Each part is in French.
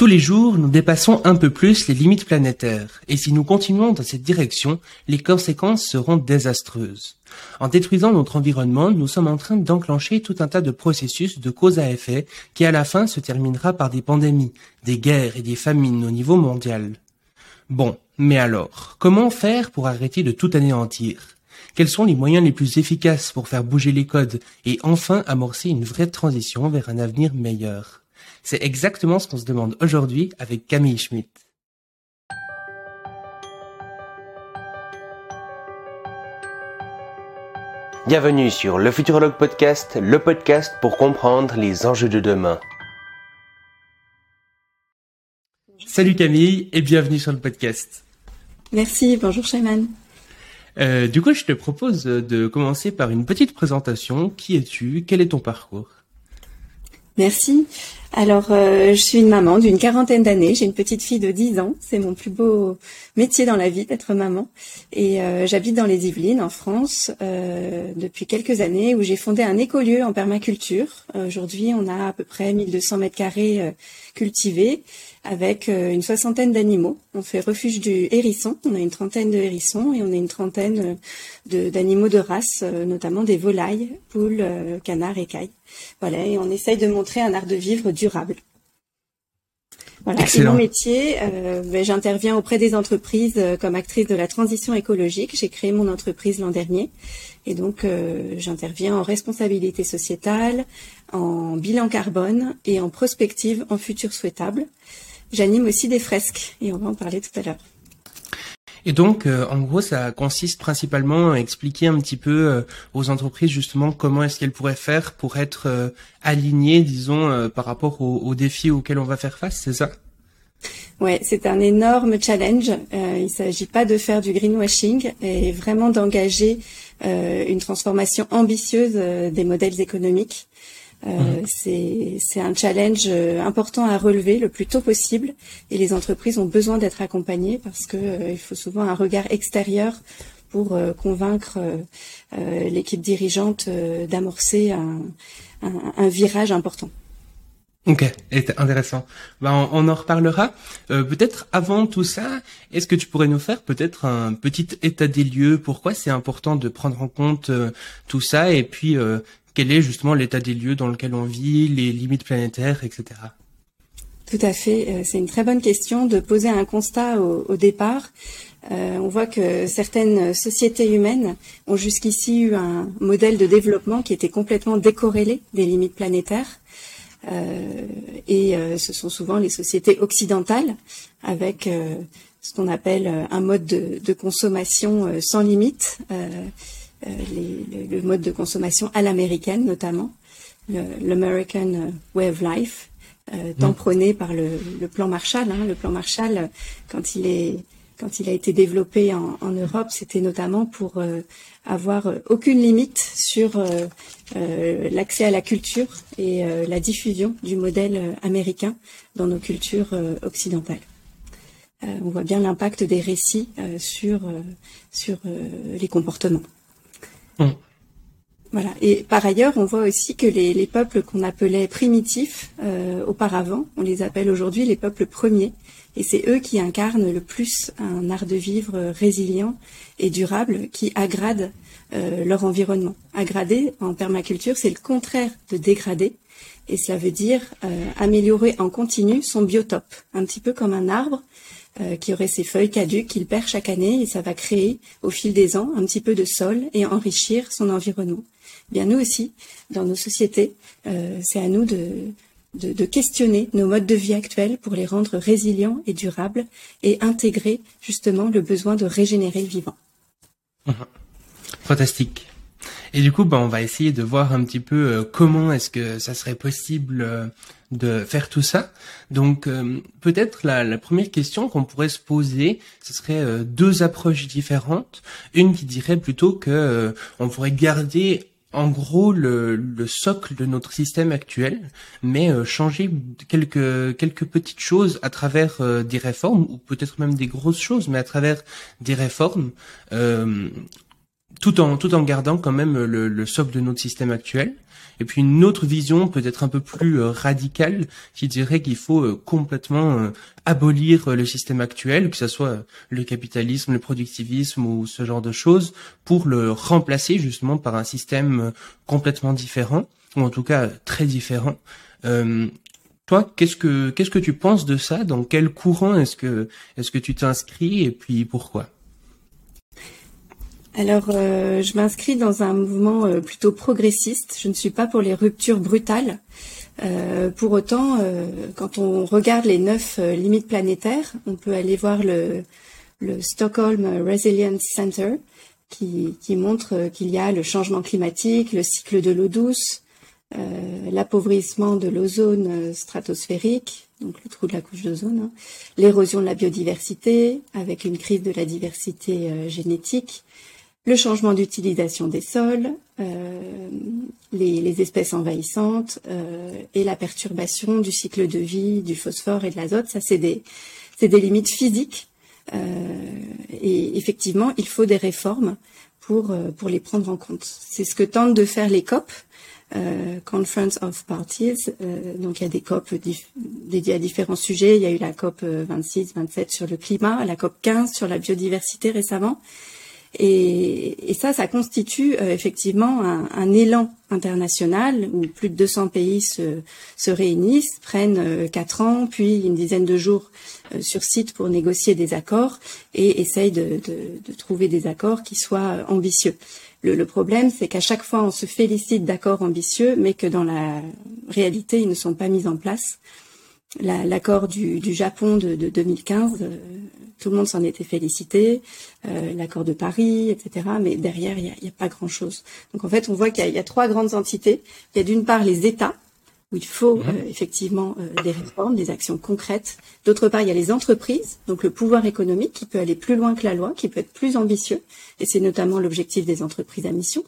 Tous les jours, nous dépassons un peu plus les limites planétaires, et si nous continuons dans cette direction, les conséquences seront désastreuses. En détruisant notre environnement, nous sommes en train d'enclencher tout un tas de processus de cause à effet qui à la fin se terminera par des pandémies, des guerres et des famines au niveau mondial. Bon, mais alors, comment faire pour arrêter de tout anéantir? Quels sont les moyens les plus efficaces pour faire bouger les codes et enfin amorcer une vraie transition vers un avenir meilleur? C'est exactement ce qu'on se demande aujourd'hui avec Camille Schmitt. Bienvenue sur le Futurologue Podcast, le podcast pour comprendre les enjeux de demain. Salut Camille et bienvenue sur le podcast. Merci, bonjour Shayman. Euh, du coup, je te propose de commencer par une petite présentation. Qui es-tu? Quel est ton parcours? Merci. Alors, euh, je suis une maman d'une quarantaine d'années. J'ai une petite fille de 10 ans. C'est mon plus beau métier dans la vie d'être maman. Et euh, j'habite dans les Yvelines, en France, euh, depuis quelques années, où j'ai fondé un écolieu en permaculture. Aujourd'hui, on a à peu près 1200 mètres carrés cultivés avec une soixantaine d'animaux. On fait refuge du hérisson. On a une trentaine de hérissons et on a une trentaine d'animaux de, race, notamment des volailles, poules, canards et cailles. Voilà, et on essaye de montrer un art de vivre durable. Voilà, c'est mon métier, euh, ben, j'interviens auprès des entreprises euh, comme actrice de la transition écologique. J'ai créé mon entreprise l'an dernier et donc euh, j'interviens en responsabilité sociétale, en bilan carbone et en prospective en futur souhaitable. J'anime aussi des fresques et on va en parler tout à l'heure. Et donc, euh, en gros, ça consiste principalement à expliquer un petit peu euh, aux entreprises justement comment est-ce qu'elles pourraient faire pour être euh, alignées, disons, par rapport aux, défis auxquels on va faire face, c'est ça? Ouais, c'est un énorme challenge. il ne s'agit pas de faire du greenwashing et vraiment d'engager une transformation ambitieuse des modèles économiques. Euh, c'est un challenge euh, important à relever le plus tôt possible et les entreprises ont besoin d'être accompagnées parce que euh, il faut souvent un regard extérieur pour convaincre l'équipe dirigeante d'amorcer un, un, un, virage important. Ok, intéressant. Ben, on, en reparlera. peut-être avant tout ça, est-ce que tu pourrais nous faire peut-être un petit état des lieux? Pourquoi c'est important de prendre en compte tout ça? Et puis, quel est justement l'état des lieux dans lequel on vit, les limites planétaires, etc. Tout à fait. Euh, c'est une très bonne question de poser un constat au, départ. Euh, on voit que certaines sociétés humaines ont jusqu'ici eu un modèle de développement qui était complètement décorrélé des limites planétaires. Euh, et ce sont souvent les sociétés occidentales avec ce qu'on appelle un mode de, de consommation sans limite les, le, mode de consommation à l'américaine notamment, l'American euh, Way of Life, euh, tant prôné par le, le plan Marshall. Hein. Le plan Marshall, quand il est quand il a été développé en, en Europe, c'était notamment pour euh, avoir aucune limite sur euh, l'accès à la culture et la diffusion du modèle américain dans nos cultures occidentales. on voit bien l'impact des récits sur sur les comportements. Mm. Voilà. Et par ailleurs, on voit aussi que les, les peuples qu'on appelait primitifs euh, auparavant, on les appelle aujourd'hui les peuples premiers. Et c'est eux qui incarnent le plus un art de vivre résilient et durable qui agrade euh, leur environnement. Agrader en permaculture, c'est le contraire de dégrader. Et cela veut dire euh, améliorer en continu son biotope, un petit peu comme un arbre euh, qui aurait ses feuilles caduques qu'il perd chaque année et ça va créer au fil des ans un petit peu de sol et enrichir son environnement. Bien nous aussi, dans nos sociétés, euh, c'est à nous de, de, questionner nos modes de vie actuels pour les rendre résilients et durables et intégrer justement le besoin de régénérer le vivant. Fantastique. Et du coup, bah, on va essayer de voir un petit peu euh, comment est-ce que ça serait possible de faire tout ça. Donc, euh, peut-être la, la, première question qu'on pourrait se poser, ce serait deux approches différentes. Une qui dirait plutôt que on pourrait garder en gros le, le, socle de notre système actuel, mais changer quelques quelques petites choses à travers des réformes ou peut-être même des grosses choses, mais à travers des réformes tout en tout en gardant quand même le, le socle de notre système actuel. Et puis une autre vision peut-être un peu plus euh, radicale qui dirait qu'il faut euh, complètement euh, abolir le système actuel, que ce soit le capitalisme, le productivisme ou ce genre de choses, pour le remplacer justement par un système complètement différent, ou en tout cas très différent. toi, qu'est-ce que qu'est-ce que tu penses de ça? Dans quel courant est-ce que est-ce que tu t'inscris? Et puis pourquoi? Alors, euh, je m'inscris dans un mouvement euh, plutôt progressiste. Je ne suis pas pour les ruptures brutales. Euh, pour autant, quand on regarde les neuf limites planétaires, on peut aller voir le, Stockholm Resilience Center qui, montre qu'il y a le changement climatique, le cycle de l'eau douce, l'appauvrissement de l'ozone stratosphérique, donc le trou de la couche d'ozone, hein, l'érosion de la biodiversité avec une crise de la diversité génétique, le changement d'utilisation des sols, euh, les, espèces envahissantes euh, et la perturbation du cycle de vie du phosphore et de l'azote. Ça, c'est des, des limites physiques. Euh, et effectivement, il faut des réformes pour, pour les prendre en compte. C'est ce que tentent de faire les COP, Conference of Parties. donc il y a des COP dédiées à différents sujets. Il y a eu la COP 26, 27 sur le climat, la COP 15 sur la biodiversité récemment. Et, ça, ça constitue euh, effectivement un, élan international où plus de 200 pays se, se réunissent, prennent euh, quatre ans, puis une dizaine de jours euh, sur site pour négocier des accords et essayent de, trouver des accords qui soient ambitieux. Le problème, c'est qu'à chaque fois, on se félicite d'accords ambitieux, mais que dans la réalité, ils ne sont pas mis en place. L'accord du, du, Japon de, de 2015 tout le monde s'en était félicité, euh, l'accord de Paris, etc. Mais derrière, il n'y a, pas grand-chose. Donc en fait, on voit qu'il y, a trois grandes entités. Il y a d'une part les États, où il faut mhm. euh, effectivement euh, des réformes, des actions concrètes. D'autre part, il y a les entreprises, donc le pouvoir économique qui peut aller plus loin que la loi, qui peut être plus ambitieux, et c'est notamment l'objectif des entreprises à mission.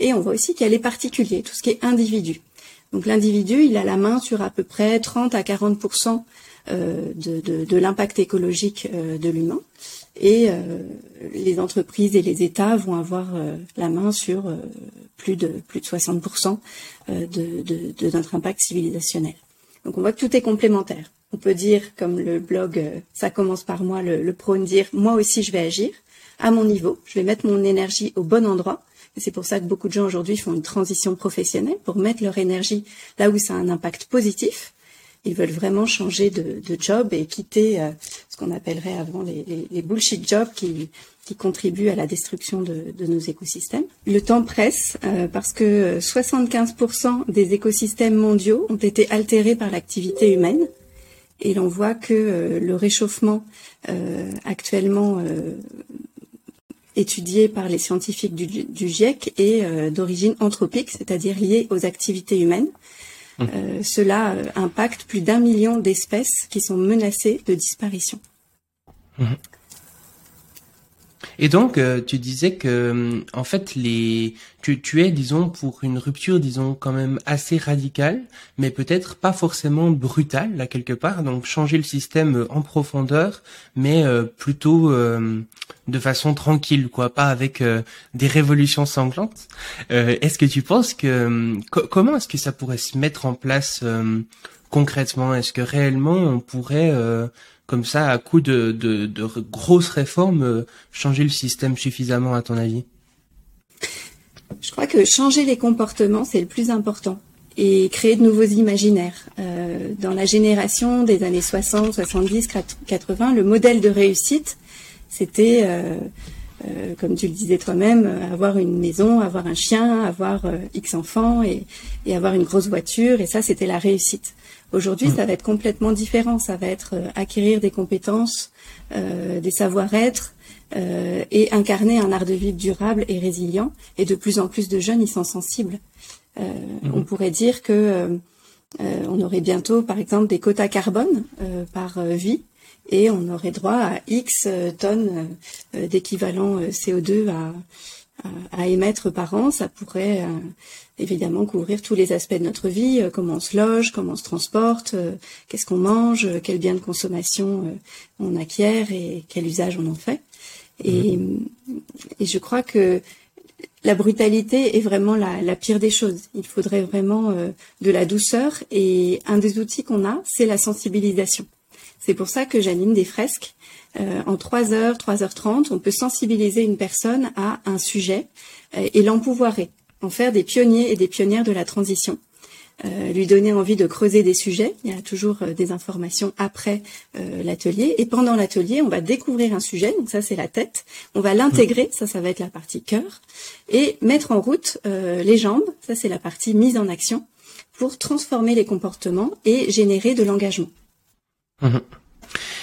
Et on voit aussi a les particuliers, tout ce qui est individu. Donc l'individu, il a la main sur à peu près 30 à 40 euh, de, de, l'impact écologique euh, de l'humain. Et euh, les entreprises et les États vont avoir la main sur plus de plus de 60% de, de, notre impact civilisationnel. Donc on voit que tout est complémentaire. On peut dire, comme le blog Ça commence par moi le, le prône, dire moi aussi je vais agir à mon niveau, je vais mettre mon énergie au bon endroit. C'est pour ça que beaucoup de gens aujourd'hui font une transition professionnelle pour mettre leur énergie là où ça a un impact positif ils veulent vraiment changer de, de job et quitter euh, ce qu'on appellerait avant les, les, les, bullshit jobs qui, qui contribuent à la destruction de, de nos écosystèmes. Le temps presse euh, parce que 75% des écosystèmes mondiaux ont été altérés par l'activité humaine. Et l'on voit que euh, le réchauffement actuellement étudié par les scientifiques du, du GIEC est d'origine anthropique, c'est-à-dire lié aux activités humaines. Euh, cela euh, impacte plus d'un million d'espèces qui sont menacées de disparition. Mhm. Et donc, euh, tu disais que, en fait, les, tu, tu es, disons, pour une rupture, disons, quand même assez radicale, mais peut-être pas forcément brutale, là, quelque part. Donc, changer le système en profondeur, mais plutôt de façon tranquille, quoi, pas avec euh, des révolutions sanglantes. Euh, est-ce que tu penses que euh, comment est-ce que ça pourrait se mettre en place concrètement? Est-ce que réellement on pourrait comme ça, à coup de, grosses réformes, changer le système suffisamment, à ton avis? Je crois que changer les comportements, c'est le plus important et créer de nouveaux imaginaires. dans la génération des années 60, 70, 80, le modèle de réussite, c'était, euh, euh, comme tu le disais toi-même, avoir une maison, avoir un chien, avoir euh, X enfants et, avoir une grosse voiture. Et ça, c'était la réussite. Aujourd'hui, mmh. ça va être complètement différent. Ça va être acquérir des compétences, des savoir-être, euh, et incarner un art de vivre durable et résilient. Et de plus en plus de jeunes y sont sensibles. Euh, mmh. On pourrait dire que euh, on aurait bientôt, par exemple, des quotas carbone par vie et on aurait droit à X tonnes euh, d'équivalent euh, CO2 à, à, émettre par an. Ça pourrait euh, évidemment couvrir tous les aspects de notre vie, comment on se loge, comment on se transporte, qu'est-ce qu'on mange, quels biens de consommation on acquiert et quel usage on en fait. Et, et je crois que la brutalité est vraiment la, pire des choses. Il faudrait vraiment euh, de la douceur et un des outils qu'on a, c'est la sensibilisation. C'est pour ça que j'anime des fresques. Euh, en 3 heures, 3 heures 30, on peut sensibiliser une personne à un sujet euh, et l'empouvoirer, en faire des pionniers et des pionnières de la transition. Euh, lui donner envie de creuser des sujets. Il y a toujours des informations après l'atelier. Et pendant l'atelier, on va découvrir un sujet. Donc ça, c'est la tête. On va l'intégrer. Ça, ça va être la partie cœur. Et mettre en route les jambes. Ça, c'est la partie mise en action pour transformer les comportements et générer de l'engagement. Mmh.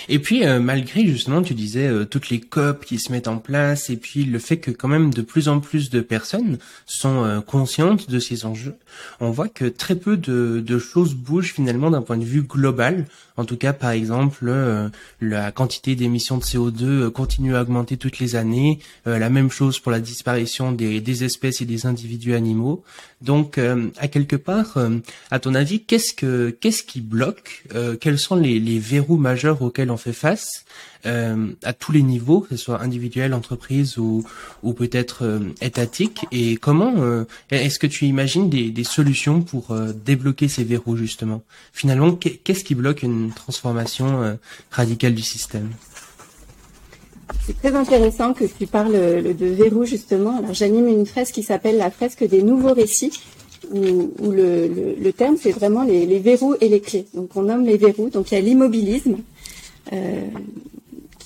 Et puis euh, malgré justement, tu disais euh, toutes les COP qui se mettent en place, et puis le fait que quand même de plus en plus de personnes sont euh, conscientes de ces enjeux, on voit que très peu de, de choses bougent finalement d'un point de vue global. En tout cas, par exemple, la quantité d'émissions de CO2 continue à augmenter toutes les années. la même chose pour la disparition des, des espèces et des individus animaux. Donc, à quelque part, à ton avis, qu'est-ce que qu'est-ce qui bloque Quels sont les, les verrous majeurs auxquels on fait face euh, à tous les niveaux, que ce soit individuel, entreprise ou, peut-être euh, étatique. Et comment euh, est-ce que tu imagines des, solutions pour débloquer ces verrous justement? Finalement, qu'est-ce qui bloque une transformation radicale du système? C'est très intéressant que tu parles de verrous justement. Alors j'anime une fresque qui s'appelle la fresque des nouveaux récits, où, le, terme c'est vraiment les, verrous et les clés. Donc on nomme les verrous. Donc il y a l'immobilisme,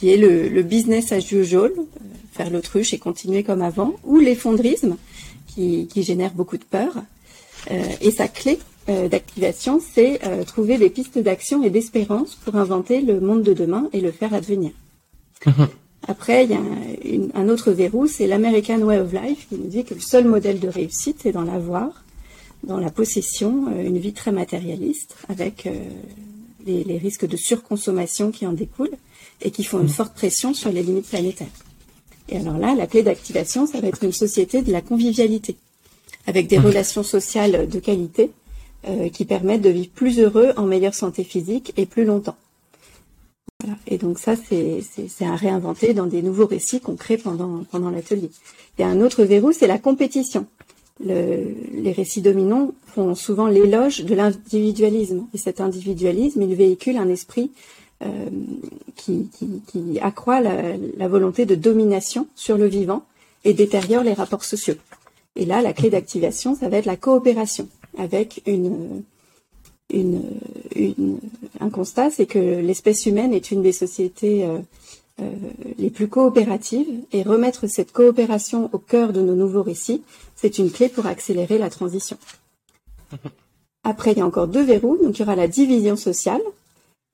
qui est le, business as usual, euh, faire l'autruche et continuer comme avant, ou l'effondrisme, qui, génère beaucoup de peur. Euh, et sa clé d'activation, c'est trouver des pistes d'action et d'espérance pour inventer le monde de demain et le faire advenir. Après, il y a un, autre verrou, c'est l'American Way of Life, qui nous dit que le seul modèle de réussite, c'est dans l'avoir, dans la possession, une vie très matérialiste, avec les, risques de surconsommation qui en découlent et qui font une forte pression sur les limites planétaires. Et alors là, la clé d'activation, ça va être une société de la convivialité, avec des relations sociales de qualité euh, qui permettent de vivre plus heureux, en meilleure santé physique et plus longtemps. Et donc ça, c'est à réinventer dans des nouveaux récits qu'on crée pendant, pendant l'atelier. Il y a un autre verrou, c'est la compétition les récits dominants font souvent l'éloge de l'individualisme. Et cet individualisme, il véhicule un esprit euh, qui, accroît la, volonté de domination sur le vivant et détériore les rapports sociaux. Et là, la clé d'activation, ça va être la coopération avec un constat, c'est que l'espèce humaine est une des sociétés euh, les plus coopératives et remettre cette coopération au cœur de nos nouveaux récits, c'est une clé pour accélérer la transition. Après, il y a encore deux verrous. Donc, il y aura la division sociale,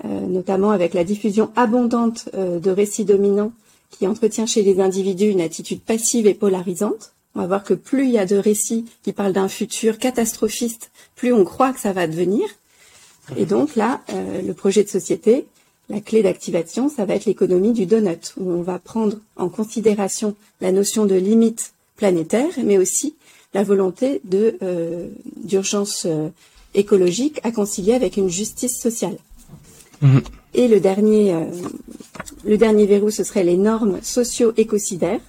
euh, notamment avec la diffusion abondante euh, de récits dominants qui entretient chez les individus une attitude passive et polarisante. On va voir que plus il y a de récits qui parlent d'un futur catastrophiste, plus on croit que ça va devenir. Et donc là, le projet de société, la clé d'activation, ça va être l'économie du donut, où on va prendre en considération la notion de limite planétaire, mais aussi la volonté de euh, d'urgence euh, écologique à concilier avec une justice sociale. Mhm. Et le dernier, euh, le dernier verrou, ce serait les normes socio-écocidaires.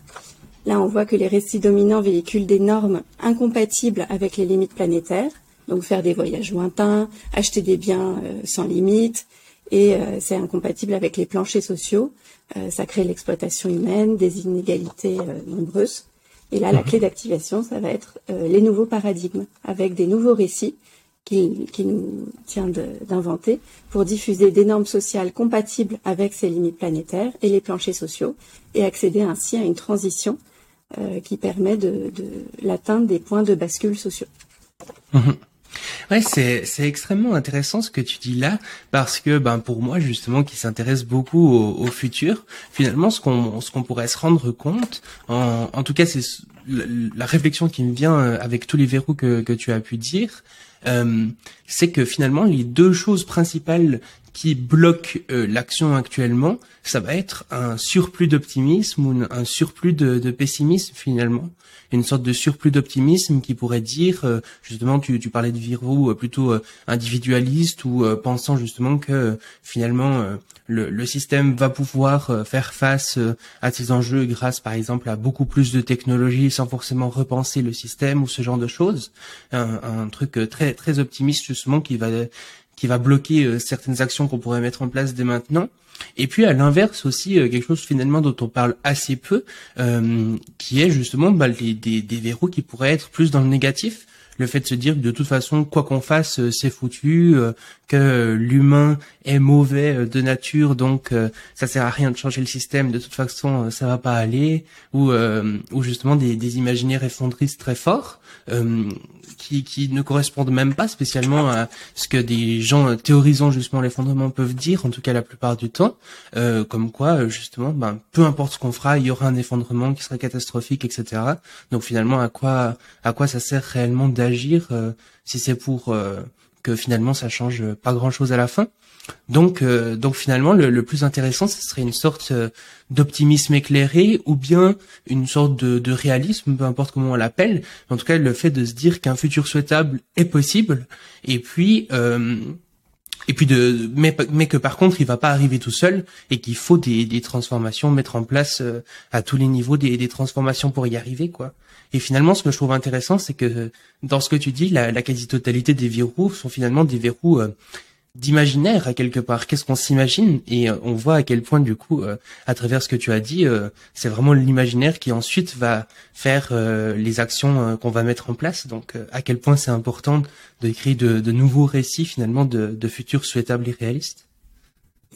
Là, on voit que les récits dominants véhiculent des normes incompatibles avec les limites planétaires, donc faire des voyages lointains, acheter des biens sans limite, et euh, c'est incompatible avec les planchers sociaux. Euh, ça crée l'exploitation humaine, des inégalités euh, nombreuses. Et là, la mhm. clé d'activation, ça va être les nouveaux paradigmes, avec des nouveaux récits qui, qui nous tient d'inventer pour diffuser des normes sociales compatibles avec ces limites planétaires et les planchers sociaux, et accéder ainsi à une transition qui permet de, de l'atteinte des points de bascule sociaux. Ouais, c'est c'est extrêmement intéressant ce que tu dis là parce que ben pour moi justement qui s'intéresse beaucoup au, au, futur, finalement ce qu'on ce qu'on pourrait se rendre compte en en tout cas c'est la, réflexion qui me vient euh, avec tous les verrous que que tu as pu dire, euh, c'est que finalement les deux choses principales qui bloque l'action actuellement, ça va être un surplus d'optimisme ou un surplus de, de pessimisme finalement une sorte de surplus d'optimisme qui pourrait dire, euh, justement, tu, tu parlais de Virou euh, plutôt euh, individualiste ou pensant justement que finalement le, le, système va pouvoir faire face à ces enjeux grâce, par exemple, à beaucoup plus de technologies sans forcément repenser le système ou ce genre de choses. Un, un truc très très optimiste justement qui va qui va bloquer certaines actions qu'on pourrait mettre en place dès maintenant. Et puis à l'inverse aussi euh, quelque chose finalement dont on parle assez peu, euh, qui est justement bah, des, des, verrous qui pourraient être plus dans le négatif. Le fait de se dire que de toute façon, quoi qu'on fasse, euh, c'est foutu, que l'humain est mauvais de nature, donc ça sert à rien de changer le système. De toute façon, ça va pas aller, ou ou justement des, des imaginaires effondristes très forts qui, qui ne correspondent même pas spécialement à ce que des gens théorisant justement l'effondrement peuvent dire, en tout cas la plupart du temps, euh, comme quoi euh, justement, ben, peu importe ce qu'on fera, il y aura un effondrement qui sera catastrophique, etc. Donc finalement, à quoi à quoi ça sert réellement d'agir euh, si c'est pour que finalement ça change pas grand chose à la fin. Donc, euh, donc finalement, le, plus intéressant, ce serait une sorte euh, d'optimisme éclairé ou bien une sorte de, réalisme, peu importe comment on l'appelle. En tout cas, le fait de se dire qu'un futur souhaitable est possible, et puis euh, et puis de mais, mais que par contre il va pas arriver tout seul et qu'il faut des, des transformations mettre en place à tous les niveaux des, des transformations pour y arriver quoi et finalement ce que je trouve intéressant c'est que dans ce que tu dis la, la quasi-totalité des verrous sont finalement des verrous d'imaginaire à quelque part. Qu'est-ce qu'on s'imagine? Et euh, on voit à quel point du coup, euh, à travers ce que tu as dit, euh, c'est vraiment l'imaginaire qui ensuite va faire les actions qu'on va mettre en place. Donc à quel point c'est important de créer de, de, nouveaux récits finalement de, de futurs souhaitables et réalistes.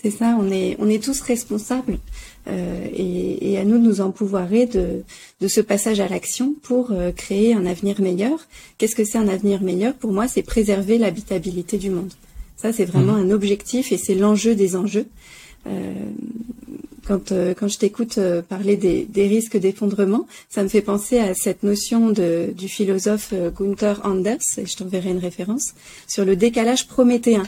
C'est ça, on est on est tous responsables et, et, à nous de nous empouvoirer de, de ce passage à l'action pour créer un avenir meilleur. Qu'est-ce que c'est un avenir meilleur? Pour moi, c'est préserver l'habitabilité du monde. Ça, c'est vraiment mhm. un objectif et c'est l'enjeu des enjeux. Euh, quand, euh, quand je t'écoute euh, parler des, des risques d'effondrement, ça me fait penser à cette notion de, du philosophe Gunther Anders, et je t'enverrai une référence, sur le décalage prométhéen,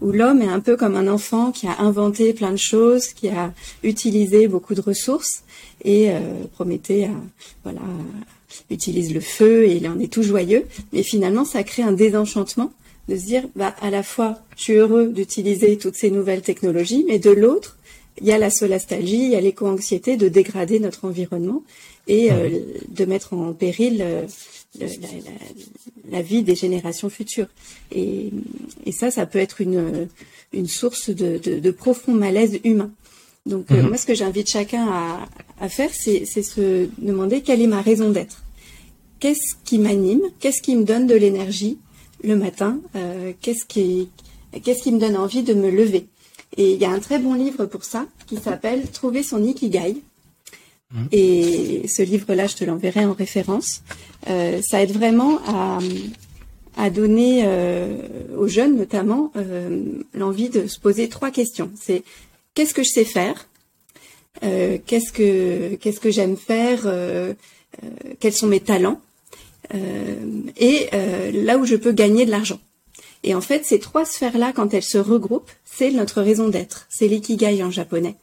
où l'homme est un peu comme un enfant qui a inventé plein de choses, qui a utilisé beaucoup de ressources, et Prométhée a, voilà, utilise le feu et il en est tout joyeux, mais finalement ça crée un désenchantement de se dire, bah, à la fois, je suis heureux d'utiliser toutes ces nouvelles technologies, mais de l'autre, il y a la solastalgie, il y a l'éco-anxiété de dégrader notre environnement et euh, de mettre en péril euh, la, vie des générations futures. Et, ça, ça peut être une, une source de, profond malaise humain. Donc, euh, mhm. moi, ce que j'invite chacun à, à faire, c'est se demander quelle est ma raison d'être. Qu'est-ce qui m'anime? Qu'est-ce qui me donne de l'énergie le matin, euh, qu'est-ce qui, qu'est-ce qui me donne envie de me lever? Et il y a un très bon livre pour ça qui s'appelle Trouver son ikigai. Mmh. Et ce livre-là, je te l'enverrai en référence. Euh, ça aide vraiment à, à donner euh, aux jeunes, notamment, l'envie de se poser trois questions. C'est qu'est-ce que je sais faire? Qu'est-ce que qu'est-ce que j'aime faire? Quels sont mes talents? Euh, et euh, là où je peux gagner de l'argent. Et en fait, ces trois sphères-là, quand elles se regroupent, c'est notre raison d'être. C'est l'ikigai en japonais.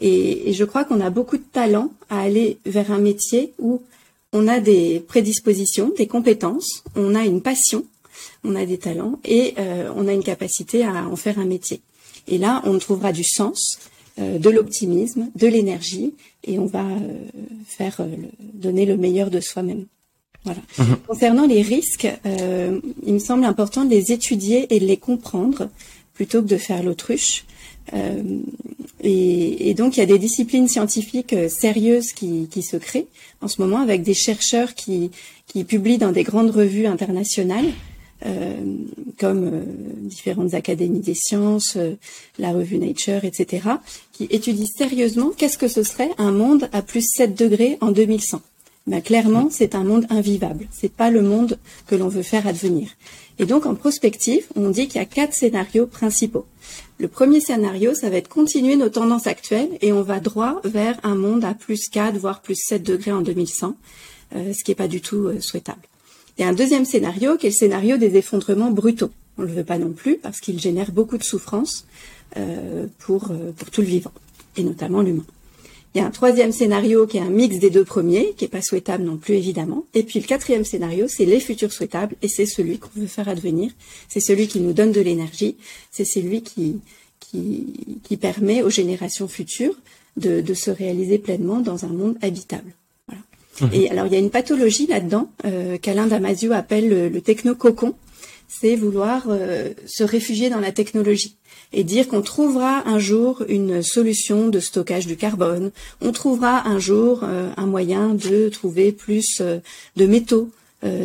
Et, je crois qu'on a beaucoup de talent à aller vers un métier où on a des prédispositions, des compétences, on a une passion, on a des talents et euh, on a une capacité à en faire un métier. Et là, on trouvera du sens, de l'optimisme, de l'énergie et on va faire donner le meilleur de soi-même. Voilà. Mhm. Concernant les risques, euh, il me semble important de les étudier et de les comprendre plutôt que de faire l'autruche. Euh, et, donc, il y a des disciplines scientifiques euh, sérieuses qui, se créent en ce moment avec des chercheurs qui, publient dans des grandes revues internationales, euh, comme différentes académies des sciences, la revue Nature, etc., qui étudient sérieusement qu'est-ce que ce serait un monde à plus 7 degrés en 2100 ben, clairement, c'est un monde invivable. C'est pas le monde que l'on veut faire advenir. Et donc, en prospective, on dit qu'il y a quatre scénarios principaux. Le premier scénario, ça va être continuer nos tendances actuelles et on va droit vers un monde à plus 4, voire plus 7 degrés en 2100, euh, ce qui n'est pas du tout euh, souhaitable. A un deuxième scénario qui est le scénario des effondrements brutaux. On ne le veut pas non plus parce qu'il génère beaucoup de souffrance. pour, pour tout le vivant, et notamment l'humain. Il y a un troisième scénario qui est un mix des deux premiers, qui est pas souhaitable non plus évidemment. Et puis le quatrième scénario, c'est les futurs souhaitables, et c'est celui qu'on veut faire advenir. C'est celui qui nous donne de l'énergie. C'est celui qui, qui, qui, permet aux générations futures de, de, se réaliser pleinement dans un monde habitable. Voilà. Mmh. Et alors il y a une pathologie là-dedans euh, qu'Alain Damasio appelle le, le techno-cocon. C'est vouloir euh, se réfugier dans la technologie et dire qu'on trouvera un jour une solution de stockage du carbone, on trouvera un jour euh, un moyen de trouver plus euh, de métaux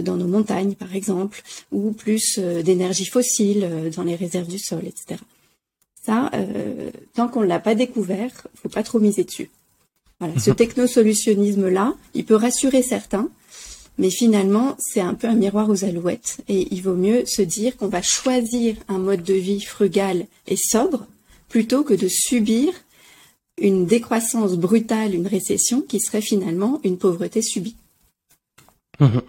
dans nos montagnes, par exemple, ou plus d'énergie fossile dans les réserves du sol, etc. Ça, tant qu'on ne l'a pas découvert, faut pas trop miser dessus. Voilà, ce technosolutionnisme-là, il peut rassurer certains, mais finalement, c'est un peu un miroir aux alouettes. Et il vaut mieux se dire qu'on va choisir un mode de vie frugal et sobre plutôt que de subir une décroissance brutale, une récession qui serait finalement une pauvreté subie. Mhm.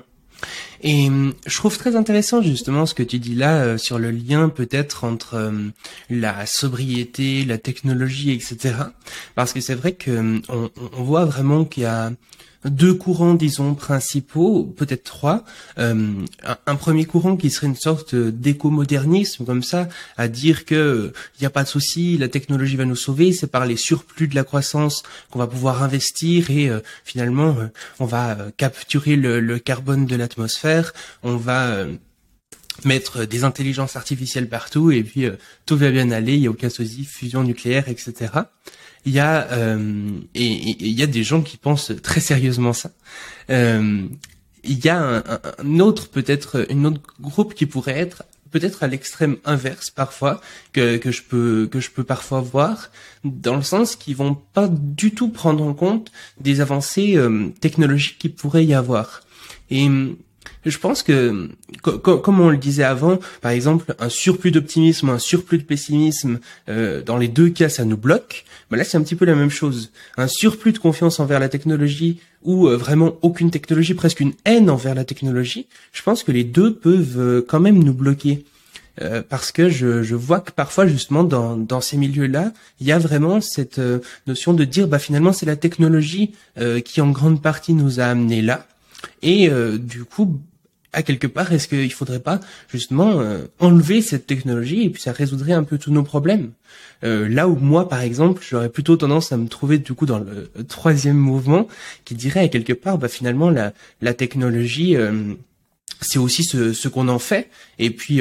Et hum, je trouve très intéressant justement ce que tu dis là euh, sur le lien peut-être entre hum, la sobriété, la technologie, etc. Parce que c'est vrai que hum, on voit vraiment qu'il y a deux courants, disons, principaux, peut-être trois. Euh, un, premier courant qui serait une sorte d'éco-modernisme, comme ça, à dire que il n'y a pas de souci, la technologie va nous sauver, c'est par les surplus de la croissance qu'on va pouvoir investir et euh, finalement euh, on va capturer le, le, carbone de l'atmosphère, on va mettre des intelligences artificielles partout et puis tout va bien aller, il n'y a aucun souci, fusion nucléaire, etc il y a euh, et il y a des gens qui pensent très sérieusement ça. Euh, il y a un, autre peut-être une autre groupe qui pourrait être peut-être à l'extrême inverse parfois que, que je peux que je peux parfois voir dans le sens qu'ils vont pas du tout prendre en compte des avancées euh, technologiques qui pourraient y avoir et je pense que, comme on le disait avant, par exemple, un surplus d'optimisme, un surplus de pessimisme, euh, dans les deux cas, ça nous bloque. Mais là, c'est un petit peu la même chose. Un surplus de confiance envers la technologie ou euh, vraiment aucune technologie, presque une haine envers la technologie. Je pense que les deux peuvent euh, quand même nous bloquer. parce que je, vois que parfois justement dans, dans ces milieux-là, il y a vraiment cette notion de dire bah finalement c'est la technologie qui en grande partie nous a amenés là et du coup à quelque part, est-ce qu'il faudrait pas justement euh, enlever cette technologie et puis ça résoudrait un peu tous nos problèmes? Euh, Là où moi, par exemple, j'aurais plutôt tendance à me trouver du coup dans le troisième mouvement qui dirait à quelque part, bah finalement la, la technologie, euh, c'est aussi ce, ce qu'on en fait. Et puis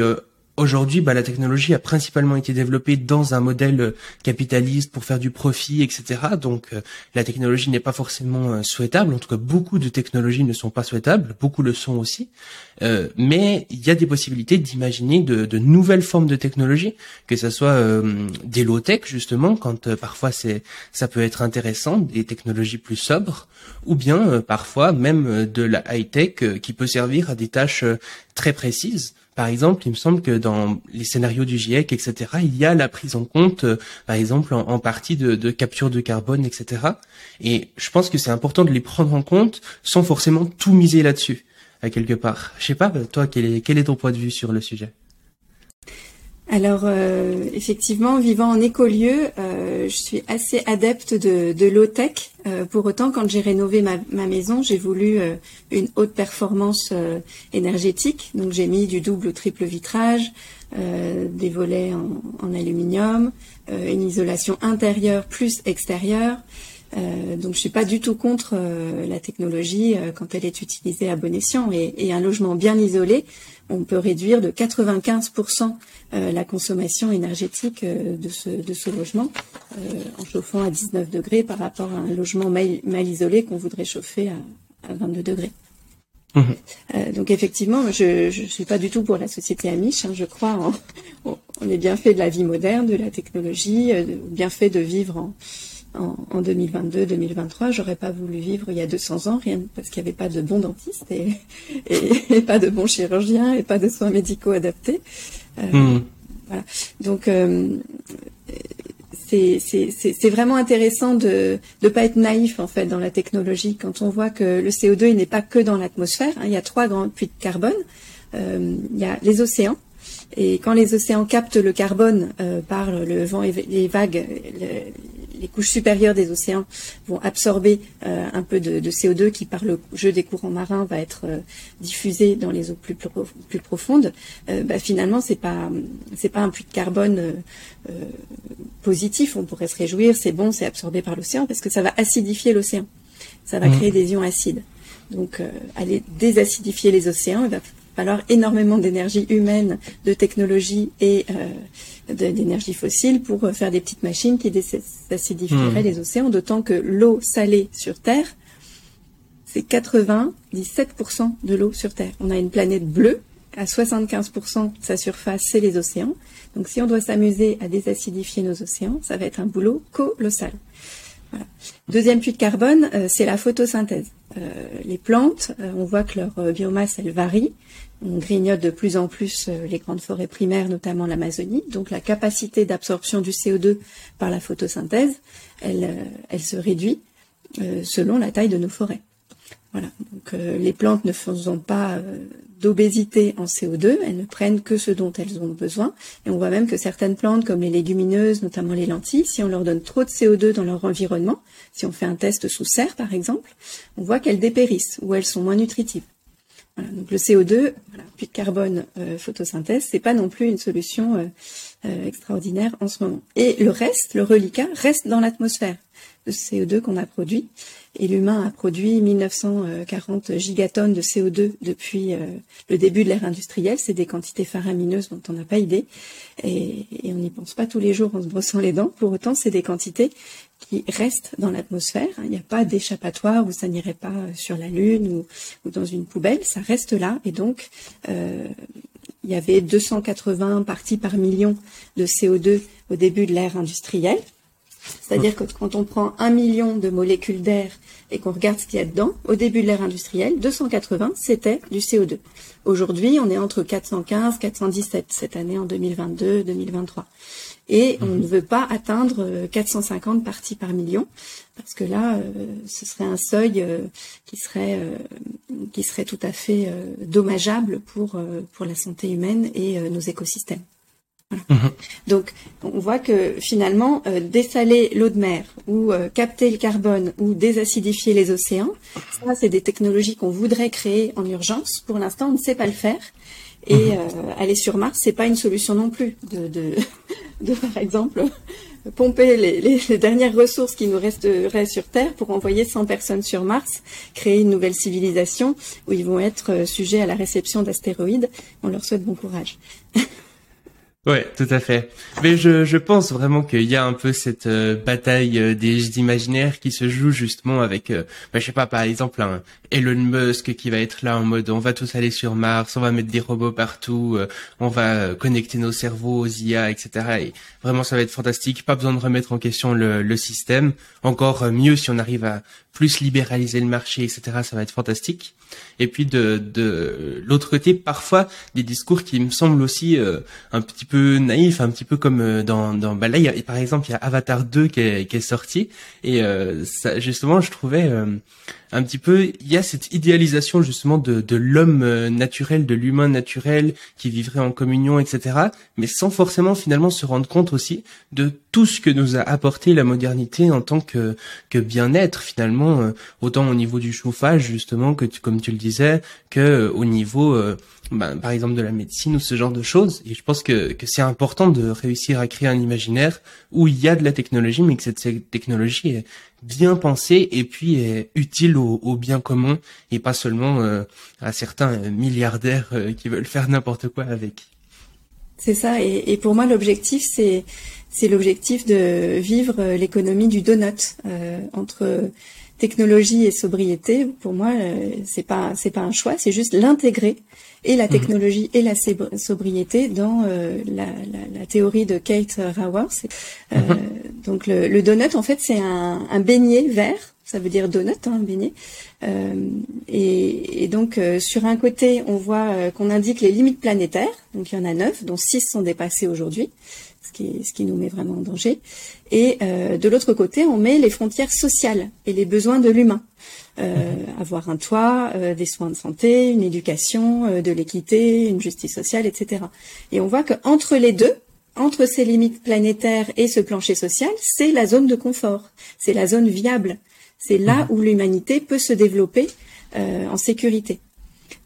Aujourd'hui, bah, la technologie a principalement été développée dans un modèle euh, capitaliste pour faire du profit, etc. Donc, euh, la technologie n'est pas forcément euh, souhaitable. En tout cas, beaucoup de technologies ne sont pas souhaitables. Beaucoup le sont aussi. mais il y a des possibilités d'imaginer de, de, nouvelles formes de technologie, que ce soit des low-tech justement, quand parfois c'est ça peut être intéressant, des technologies plus sobres, ou bien parfois même de la high-tech qui peut servir à des tâches très précises. Par exemple, il me semble que dans les scénarios du GIEC, etc., il y a la prise en compte, euh, par exemple, en, partie de, capture de carbone, etc. Et je pense que c'est important de les prendre en compte sans forcément tout miser là-dessus, à quelque part. Je sais pas, toi, quel est ton point de vue sur le sujet? Alors euh, effectivement, vivant en écolieu, euh, je suis assez adepte de, de low-tech. Euh, pour autant, quand j'ai rénové ma, ma maison, j'ai voulu euh, une haute performance énergétique. Donc j'ai mis du double ou triple vitrage, des volets en, en aluminium, une isolation intérieure plus extérieure. Donc je suis pas du tout contre la technologie quand elle est utilisée à bon escient et, et un logement bien isolé on peut réduire de 95% euh, la consommation énergétique euh, de, ce, de ce logement euh, en chauffant à 19 degrés par rapport à un logement mal, isolé qu'on voudrait chauffer à, 22 degrés. Mmh. donc effectivement, je ne suis pas du tout pour la société amiche. Hein, je crois en, on est bien fait de la vie moderne, de la technologie, bien fait de vivre en, en, 2022-2023, j'aurais pas voulu vivre il y a 200 ans, rien parce qu'il n'y avait pas de bons dentistes et, et, pas de bons chirurgiens et pas de soins médicaux adaptés. Euh, hmm. Voilà. Donc euh, c'est vraiment intéressant de ne pas être naïf en fait dans la technologie quand on voit que le CO2 il n'est pas que dans l'atmosphère. Hein, il y a trois grands puits de carbone. Euh, il y a les océans Et quand les océans captent le carbone par le vent et les vagues, les couches supérieures des océans vont absorber un peu de, CO2 qui, par le jeu des courants marins, va être diffusé dans les eaux plus, plus profondes. Bah, finalement, c'est pas c'est pas un puits de carbone positif. On pourrait se réjouir, c'est bon, c'est absorbé par l'océan parce que ça va acidifier l'océan. Ça va mmh. créer des ions acides. Donc, euh, aller désacidifier les océans, il va falloir énormément d'énergie humaine, de technologie et euh, d'énergie fossile pour euh, faire des petites machines qui désacidifieraient mmh. les océans, d'autant que l'eau salée sur Terre, c'est 97% de l'eau sur Terre. On a une planète bleue, à 75% sa surface, c'est les océans. Donc si on doit s'amuser à désacidifier nos océans, ça va être un boulot colossal. Deuxième puits de carbone, euh, c'est la photosynthèse. Euh, les plantes, euh, on voit que leur biomasse, elle varie. On grignote de plus en plus les grandes forêts primaires, notamment l'Amazonie. Donc la capacité d'absorption du CO2 par la photosynthèse, elle, elle se réduit selon la taille de nos forêts. Voilà. Donc les plantes ne faisant pas d'obésité en CO2, elles ne prennent que ce dont elles ont besoin. Et on voit même que certaines plantes, comme les légumineuses, notamment les lentilles, si on leur donne trop de CO2 dans leur environnement, si on fait un test sous serre par exemple, on voit qu'elles dépérissent ou elles sont moins nutritives. Donc le CO2, voilà, de carbone, euh, photosynthèse, c'est pas non plus une solution euh, euh, extraordinaire en ce moment. Et le reste, le reliquat, reste dans l'atmosphère de CO2 qu'on a produit. Et l'humain a produit 1940 gigatonnes de CO2 depuis euh, le début de l'ère industrielle. C'est des quantités faramineuses dont on n'a pas idée. Et, on n'y pense pas tous les jours en se brossant les dents. Pour autant, c'est des quantités qui restent dans l'atmosphère. Il n'y a pas d'échappatoire où ça n'irait pas sur la Lune ou, dans une poubelle. Ça reste là. Et donc, euh, il y avait 280 parties par million de CO2 au début de l'ère industrielle. C'est-à-dire que quand on prend un million de molécules d'air et qu'on regarde ce qu'il y a dedans, au début de l'ère industrielle, 280, c'était du CO2. Aujourd'hui, on est entre 415, 417 cette année en 2022, 2023. Et on mhm. ne veut pas atteindre 450 parties par million parce que là, euh, ce serait un seuil euh, qui serait euh, qui serait tout à fait dommageable pour pour la santé humaine et nos écosystèmes. Mhm. Donc, on voit que finalement, euh, dessaler l'eau de mer ou euh, capter le carbone ou désacidifier les océans, ça, c'est des technologies qu'on voudrait créer en urgence. Pour l'instant, on ne sait pas le faire. Et mhm. euh, aller sur Mars, c'est pas une solution non plus. De, de, de par exemple, pomper les, les, dernières ressources qui nous resteraient sur Terre pour envoyer 100 personnes sur Mars, créer une nouvelle civilisation où ils vont être sujets à la réception d'astéroïdes. On leur souhaite bon courage. Ouais, tout à fait. Mais je, je pense vraiment qu'il y a un peu cette euh, bataille euh, des imaginaires qui se joue justement avec, euh, bah, je sais pas, par exemple Elon Musk qui va être là en mode on va tous aller sur Mars, on va mettre des robots partout, on va connecter nos cerveaux aux IA, etc. Et vraiment ça va être fantastique. Pas besoin de remettre en question le, le système. Encore mieux si on arrive à plus libéraliser le marché, etc. Ça va être fantastique. Et puis de, de l'autre côté, parfois des discours qui me semblent aussi euh, un petit peu naïfs, un petit peu comme euh, dans, dans bah là, y a, par exemple, il y a Avatar 2 qui est, qui est sorti et euh, ça, justement, je trouvais un petit peu, il y a cette idéalisation justement de, de l'homme naturel, de l'humain naturel qui vivrait en communion, etc. Mais sans forcément finalement se rendre compte aussi de tout ce que nous a apporté la modernité en tant que, que bien-être finalement, autant au niveau du chauffage justement que comme tu le disais, que euh, au niveau, euh, bah, par exemple, de la médecine ou ce genre de choses. Et je pense que, que c'est important de réussir à créer un imaginaire où il y a de la technologie, mais que cette, technologie est bien pensée et puis est utile au, bien commun et pas seulement euh, à certains milliardaires qui veulent faire n'importe quoi avec. C'est ça. Et, et, pour moi, l'objectif, c'est c'est l'objectif de vivre l'économie du donut entre technologie et sobriété, pour moi, euh, c'est pas c'est pas un choix, c'est juste l'intégrer et la mhm. technologie et la sobriété dans euh, la, la, la, théorie de Kate Raworth. Euh, mhm. Donc le, le, donut, en fait, c'est un, un beignet vert. Ça veut dire donut, hein, beignet. Euh, et, et, donc euh, sur un côté, on voit qu'on indique les limites planétaires. Donc il y en a neuf, dont six sont dépassées aujourd'hui ce qui, ce qui nous met vraiment en danger. Et euh, de l'autre côté, on met les frontières sociales et les besoins de l'humain. avoir un toit, des soins de santé, une éducation, de l'équité, une justice sociale, etc. Et on voit que entre les deux, entre ces limites planétaires et ce plancher social, c'est la zone de confort, c'est la zone viable, c'est là mmh. où l'humanité peut se développer en sécurité.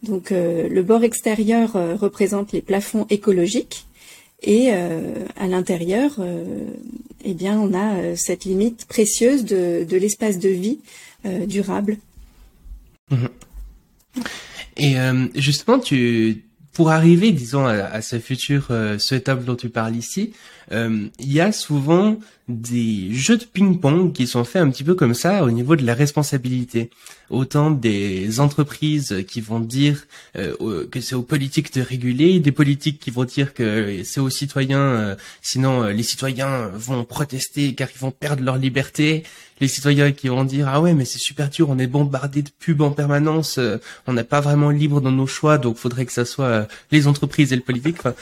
Donc le bord extérieur représente les plafonds écologiques et euh, à l'intérieur, euh, eh bien, on a euh, cette limite précieuse de, de l'espace de vie durable. Mhm. Et justement, tu, pour arriver, disons, à, ce futur souhaitable dont tu parles ici, il y a souvent des jeux de ping-pong qui sont faits un petit peu comme ça au niveau de la responsabilité. Autant des entreprises qui vont dire euh, que c'est aux politiques de réguler, des politiques qui vont dire que c'est aux citoyens, euh, sinon euh, les citoyens vont protester car ils vont perdre leur liberté, les citoyens qui vont dire ah ouais mais c'est super dur, on est bombardé de pubs en permanence, on n'est pas vraiment libre dans nos choix, donc faudrait que ça soit les entreprises et le politique, enfin,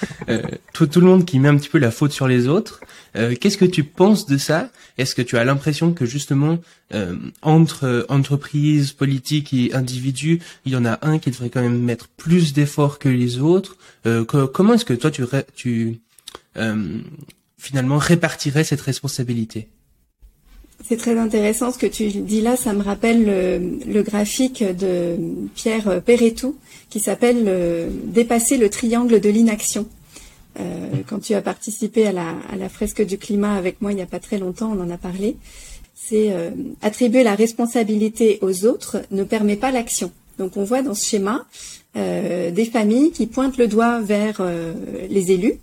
tout le monde qui met un petit peu la faute sur les autres. Qu'est-ce que tu penses de ça? Est-ce que tu as l'impression que justement euh, entre euh, entreprises, politiques et individus, il y en a un qui devrait quand même mettre plus d'efforts que les autres? Euh, Comment est-ce que toi tu finalement répartirais cette responsabilité? C'est très intéressant ce que tu dis là. Ça me rappelle le, graphique de Pierre Perretou qui s'appelle Dépasser le triangle de l'inaction. Euh, quand tu as participé à la, fresque du climat avec moi il n'y a pas très longtemps, on en a parlé, c'est euh, attribuer la responsabilité aux autres ne permet pas l'action. Donc on voit dans ce schéma euh, des familles qui pointent le doigt vers les élus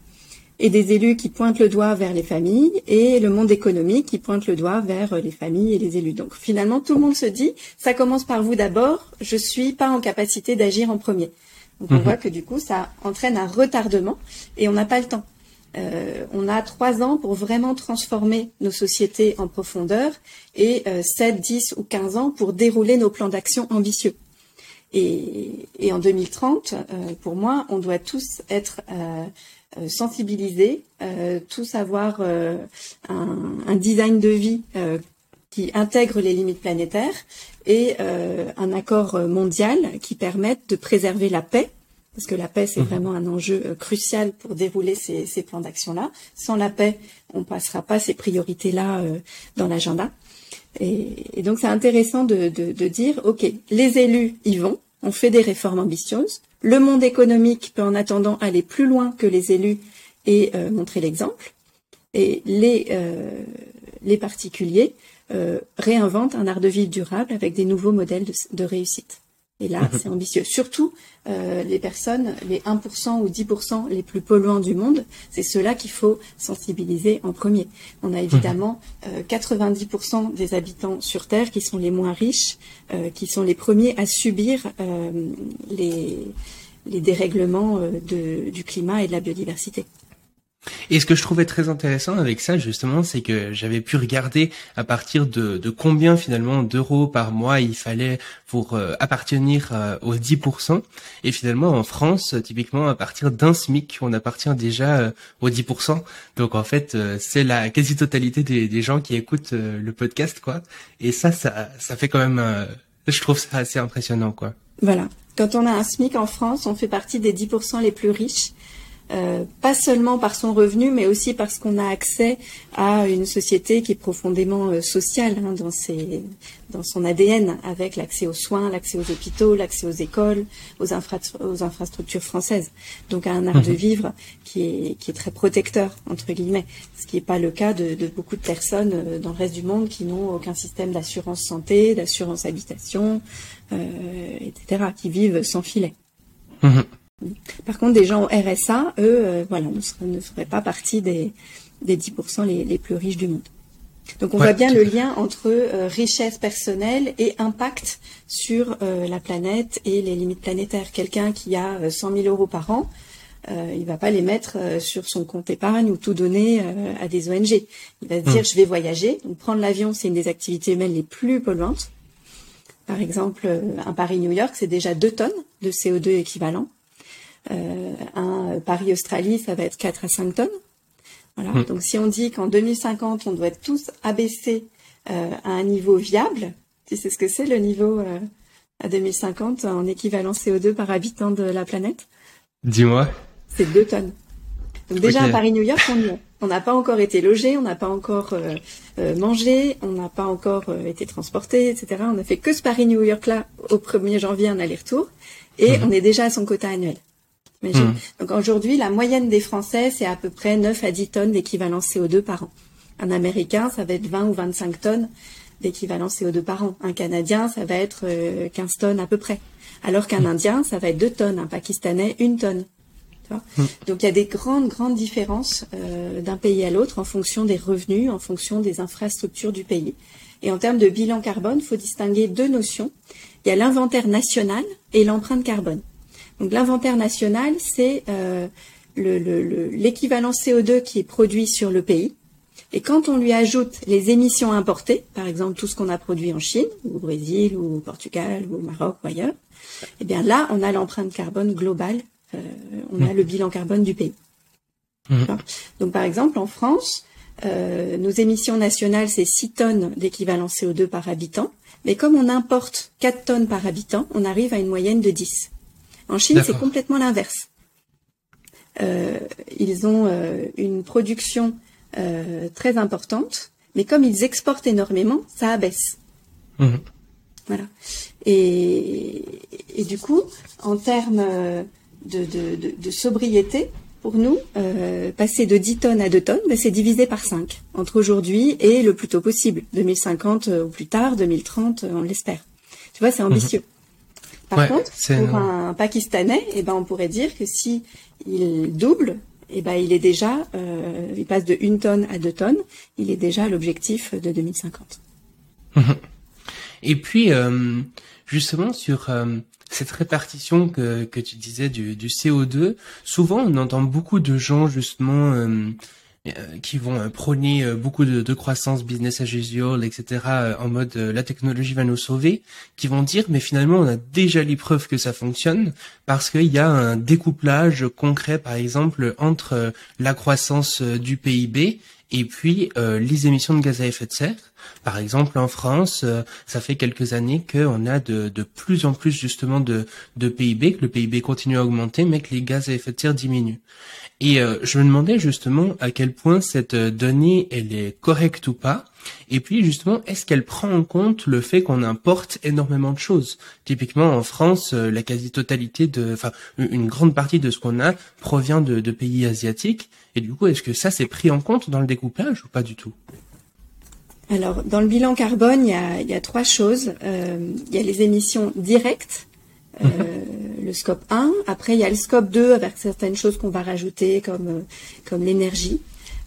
et des élus qui pointent le doigt vers les familles et le monde économique qui pointe le doigt vers les familles et les élus. Donc finalement tout le monde se dit ça commence par vous d'abord, je suis pas en capacité d'agir en premier. Donc on mhm. voit que du coup, ça entraîne un retardement et on n'a pas le temps. Euh, on a trois ans pour vraiment transformer nos sociétés en profondeur et euh, 7, 10 ou 15 ans pour dérouler nos plans d'action ambitieux. Et, et, en 2030, euh, pour moi, on doit tous être euh, sensibilisés, tous avoir un, un, design de vie qui intègre les limites planétaires et euh, un accord mondial qui permette de préserver la paix, parce que la paix, c'est mmh. vraiment un enjeu euh, crucial pour dérouler ces, ces plans d'action-là. Sans la paix, on passera pas ces priorités-là euh, dans l'agenda. Et, et, donc, c'est intéressant de, de, de dire, OK, les élus y vont, on fait des réformes ambitieuses. Le monde économique peut en attendant aller plus loin que les élus et euh, montrer l'exemple. Et les, euh, les particuliers euh, réinvente un art de vie durable avec des nouveaux modèles de, réussite. Et là, c'est ambitieux. Surtout euh, les personnes, les 1% ou 10% les plus polluants du monde, c'est ceux-là qu'il faut sensibiliser en premier. On a évidemment 90% euh, des habitants sur Terre qui sont les moins riches, qui sont les premiers à subir les, les dérèglements du climat et de la biodiversité. Et ce que je trouvais très intéressant avec ça, justement, c'est que j'avais pu regarder à partir de, de combien finalement d'euros par mois il fallait pour euh, appartenir euh, aux 10%. Et finalement, en France, typiquement, à partir d'un SMIC, on appartient déjà euh, aux 10%. Donc en fait, c'est la quasi-totalité des, des, gens qui écoutent le podcast, quoi. Et ça, ça, ça fait quand même, je trouve ça assez impressionnant, quoi. Voilà. Quand on a un SMIC en France, on fait partie des 10% les plus riches. Euh, pas seulement par son revenu, mais aussi parce qu'on a accès à une société qui est profondément euh, sociale hein, dans, ses, dans son ADN, avec l'accès aux soins, l'accès aux hôpitaux, l'accès aux écoles, aux, aux, infrastructures françaises. Donc à un art de mhm. vivre qui est, qui est très protecteur, entre guillemets, ce qui n'est pas le cas de, de, beaucoup de personnes euh, dans le reste du monde qui n'ont aucun système d'assurance santé, d'assurance habitation, etc., qui vivent sans filet. Mhm. Par contre, des gens au RSA, eux, euh, voilà, ne seraient, pas partie des, des 10% les, les, plus riches du monde. Donc on voit bien le lien entre euh, richesse personnelle et impact sur euh, la planète et les limites planétaires. Quelqu'un qui a 100 000 euros par an, il va pas les mettre sur son compte épargne ou tout donner à des ONG. Il va se dire, hmm. je vais voyager. Donc prendre l'avion, c'est une des activités humaines les plus polluantes. Par exemple, un Paris-New York, c'est déjà 2 tonnes de CO2 équivalent. Euh, un Paris-Australie, ça va être 4 à 5 tonnes. Voilà. Hmm. Donc si on dit qu'en 2050, on doit être tous abaissés euh, à un niveau viable, Tu sais ce que c'est le niveau euh, à 2050 en équivalent CO2 par habitant de la planète Dis-moi. C'est 2 tonnes. Donc déjà à Paris-New York, on n'a pas encore été logé, on n'a pas encore euh, euh, mangé, on n'a pas encore euh, été transporté, etc. On a fait que ce Paris-New York là au 1er janvier un aller-retour et mhm. on est déjà à son quota annuel. Mhm. Donc aujourd'hui, la moyenne des Français, c'est à peu près 9 à 10 tonnes d'équivalent CO2 par an. Un Américain, ça va être 20 ou 25 tonnes d'équivalent CO2 par an. Un Canadien, ça va être 15 tonnes à peu près. Alors qu'un mhm. Indien, ça va être 2 tonnes. Un Pakistanais, 1 tonne. Mm. Donc il y a des grandes, grandes différences euh, d'un pays à l'autre en fonction des revenus, en fonction des infrastructures du pays. Et en termes de bilan carbone, il faut distinguer deux notions. Il y a l'inventaire national et l'empreinte carbone. Donc l'inventaire national, c'est euh, l'équivalent CO2 qui est produit sur le pays. Et quand on lui ajoute les émissions importées, par exemple tout ce qu'on a produit en Chine, ou au Brésil, ou au Portugal, ou au Maroc, ou ailleurs, eh bien là, on a l'empreinte carbone globale euh, on a mmh. le bilan carbone du pays. Mmh. Donc par exemple, en France, euh, nos émissions nationales, c'est 6 tonnes d'équivalent CO2 par habitant. Mais comme on importe 4 tonnes par habitant, on arrive à une moyenne de 10. En Chine, c'est complètement l'inverse. Euh, ils ont une production très importante, mais comme ils exportent énormément, ça abaisse. Mmh. Voilà. Et, et, du coup, en termes de, sobriété, pour nous, euh, passer de 10 tonnes à 2 tonnes, ben, c'est divisé par 5 entre aujourd'hui et le plus tôt possible, 2050 euh, ou plus tard, 2030, euh, on l'espère. Tu vois, c'est ambitieux. Mhm. Par contre, pour un Pakistanais, eh ben, on pourrait dire que si il double, eh ben, il est déjà, il passe de 1 tonne à 2 tonnes, il est déjà à l'objectif de 2050. Mhm. Et puis, justement, sur cette répartition que, que tu disais du, du CO2, souvent on entend beaucoup de gens justement euh, euh, qui vont euh, prôner beaucoup de, de, croissance business as usual, etc. en mode la technologie va nous sauver, qui vont dire mais finalement on a déjà les preuves que ça fonctionne parce qu'il y a un découplage concret par exemple entre la croissance du PIB et puis les émissions de gaz à effet de serre par exemple, en France, euh, ça fait quelques années qu'on a de, de, plus en plus justement de, de PIB, que le PIB continue à augmenter, mais que les gaz à effet de serre diminuent. Et euh, je me demandais justement à quel point cette euh, donnée elle est correcte ou pas. Et puis justement, est-ce qu'elle prend en compte le fait qu'on importe énormément de choses? Typiquement en France, la quasi-totalité de, enfin une grande partie de ce qu'on a provient de, de pays asiatiques. Et du coup, est-ce que ça c'est pris en compte dans le découpage ou pas du tout? Alors, dans le bilan carbone, il y a, il y a trois choses. Euh, il y a les émissions directes, euh, le scope 1. Après, il y a le scope 2 avec certaines choses qu'on va rajouter comme, euh, comme l'énergie.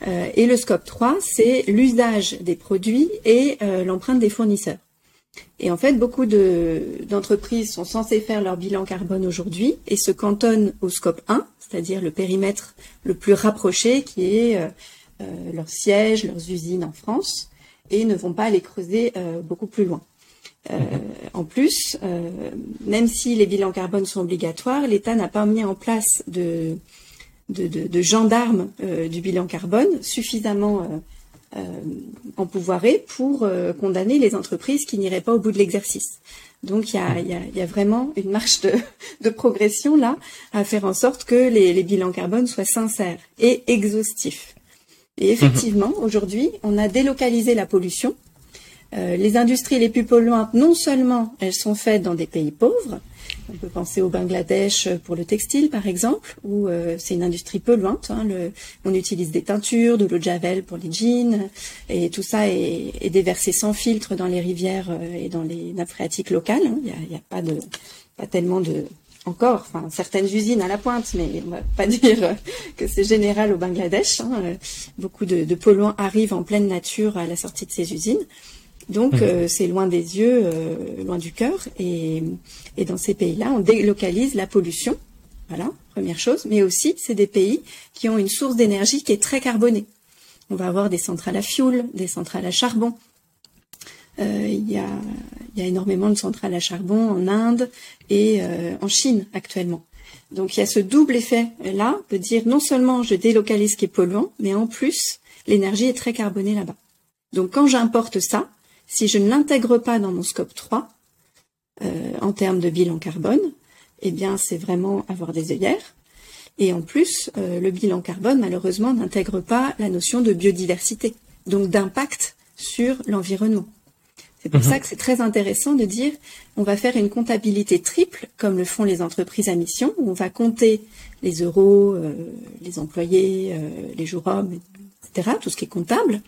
Euh, et le scope 3, c'est l'usage des produits et l'empreinte des fournisseurs. Et en fait, beaucoup d'entreprises sont censées faire leur bilan carbone aujourd'hui et se cantonnent au scope 1, c'est-à-dire le périmètre le plus rapproché qui est leur siège, leurs usines en France et ne vont pas aller creuser beaucoup plus loin. Euh, en plus, euh, même si les bilans carbone sont obligatoires, l'État n'a pas mis en place de, de, de, gendarmes du bilan carbone suffisamment empouvoirés pour condamner les entreprises qui n'iraient pas au bout de l'exercice. Donc il y a, y, a, y a, vraiment une marche de, de, progression là à faire en sorte que les, les bilans carbone soient sincères et exhaustifs. Et effectivement, aujourd'hui, on a délocalisé la pollution. Euh, les industries les plus polluantes, non seulement elles sont faites dans des pays pauvres, on peut penser au Bangladesh pour le textile, par exemple, où euh, c'est une industrie polluante. Hein, on utilise des teintures, de l'eau de javel pour les jeans, et tout ça est, déversé sans filtre dans les rivières euh, et dans les nappes phréatiques locales. Hein. Il n'y a, pas tellement de encore, enfin certaines usines à la pointe, mais on va pas dire que c'est général au Bangladesh. Hein. Beaucoup de, polluants arrivent en pleine nature à la sortie de ces usines. Donc mmh. euh, c'est loin des yeux, euh, loin du cœur. Et, et dans ces pays-là, on délocalise la pollution. Voilà, première chose. Mais aussi, c'est des pays qui ont une source d'énergie qui est très carbonée. On va avoir des centrales à fioul, des centrales à charbon, euh, il, y a, il, y a, énormément de centrales à charbon en Inde et euh, en Chine actuellement. Donc il y a ce double effet là de dire non seulement je délocalise ce qui est polluant, mais en plus l'énergie est très carbonée là-bas. Donc quand j'importe ça, si je ne l'intègre pas dans mon scope 3, euh, en termes de bilan carbone, eh bien, c'est vraiment avoir des œillères. Et en plus, euh, le bilan carbone, malheureusement, n'intègre pas la notion de biodiversité, donc d'impact sur l'environnement. C'est pour mhm. ça que c'est très intéressant de dire on va faire une comptabilité triple, comme le font les entreprises à mission, où on va compter les euros, euh, les employés, les jours hommes, tout ce qui est comptable,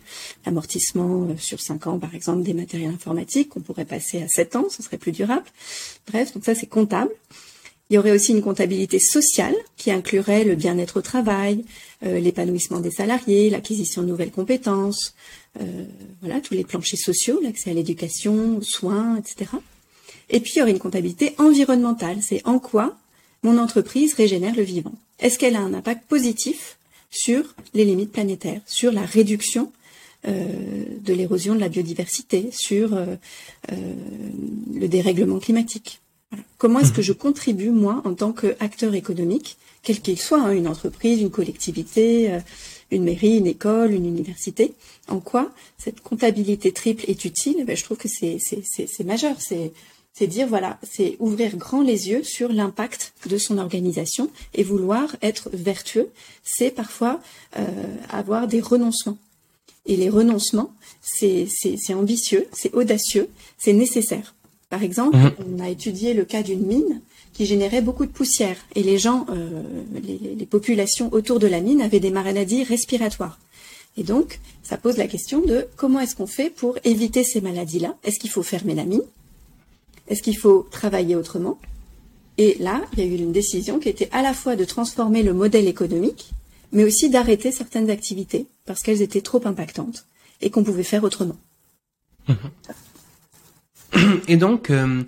l'amortissement euh, sur 5 ans, par exemple, des matériels informatiques, on pourrait passer à 7 ans, ce serait plus durable. Bref, donc ça c'est comptable. Il y aurait aussi une comptabilité sociale qui inclurait le bien-être au travail, euh, l'épanouissement des salariés, l'acquisition de nouvelles compétences, euh, voilà, tous les planchers sociaux, l'accès à l'éducation, aux soins, etc. Et puis il y aurait une comptabilité environnementale, c'est en quoi mon entreprise régénère le vivant. Est-ce qu'elle a un impact positif sur les limites planétaires, sur la réduction euh, de l'érosion de la biodiversité, sur euh, euh, le dérèglement climatique. Comment est-ce que mhm. je contribue, moi, en tant qu'acteur économique, quel qu'il soit, hein, une entreprise, une collectivité, une mairie, une école, une université, en quoi cette comptabilité triple est utile? Ben, Je trouve que c'est majeur. C'est c'est dire voilà, c'est ouvrir grand les yeux sur l'impact de son organisation et vouloir être vertueux, c'est parfois euh, avoir des renoncements. Et les renoncements, c'est ambitieux, c'est audacieux, c'est nécessaire. Par exemple, mhm. on a étudié le cas d'une mine qui générait beaucoup de poussière et les gens, euh, les, les populations autour de la mine avaient des maladies respiratoires. Et donc, ça pose la question de comment est-ce qu'on fait pour éviter ces maladies-là? Est-ce qu'il faut fermer la mine? Est-ce qu'il faut travailler autrement? Et là, il y a eu une décision qui était à la fois de transformer le modèle économique, mais aussi d'arrêter certaines activités parce qu'elles étaient trop impactantes et qu'on pouvait faire autrement. Et donc, euh,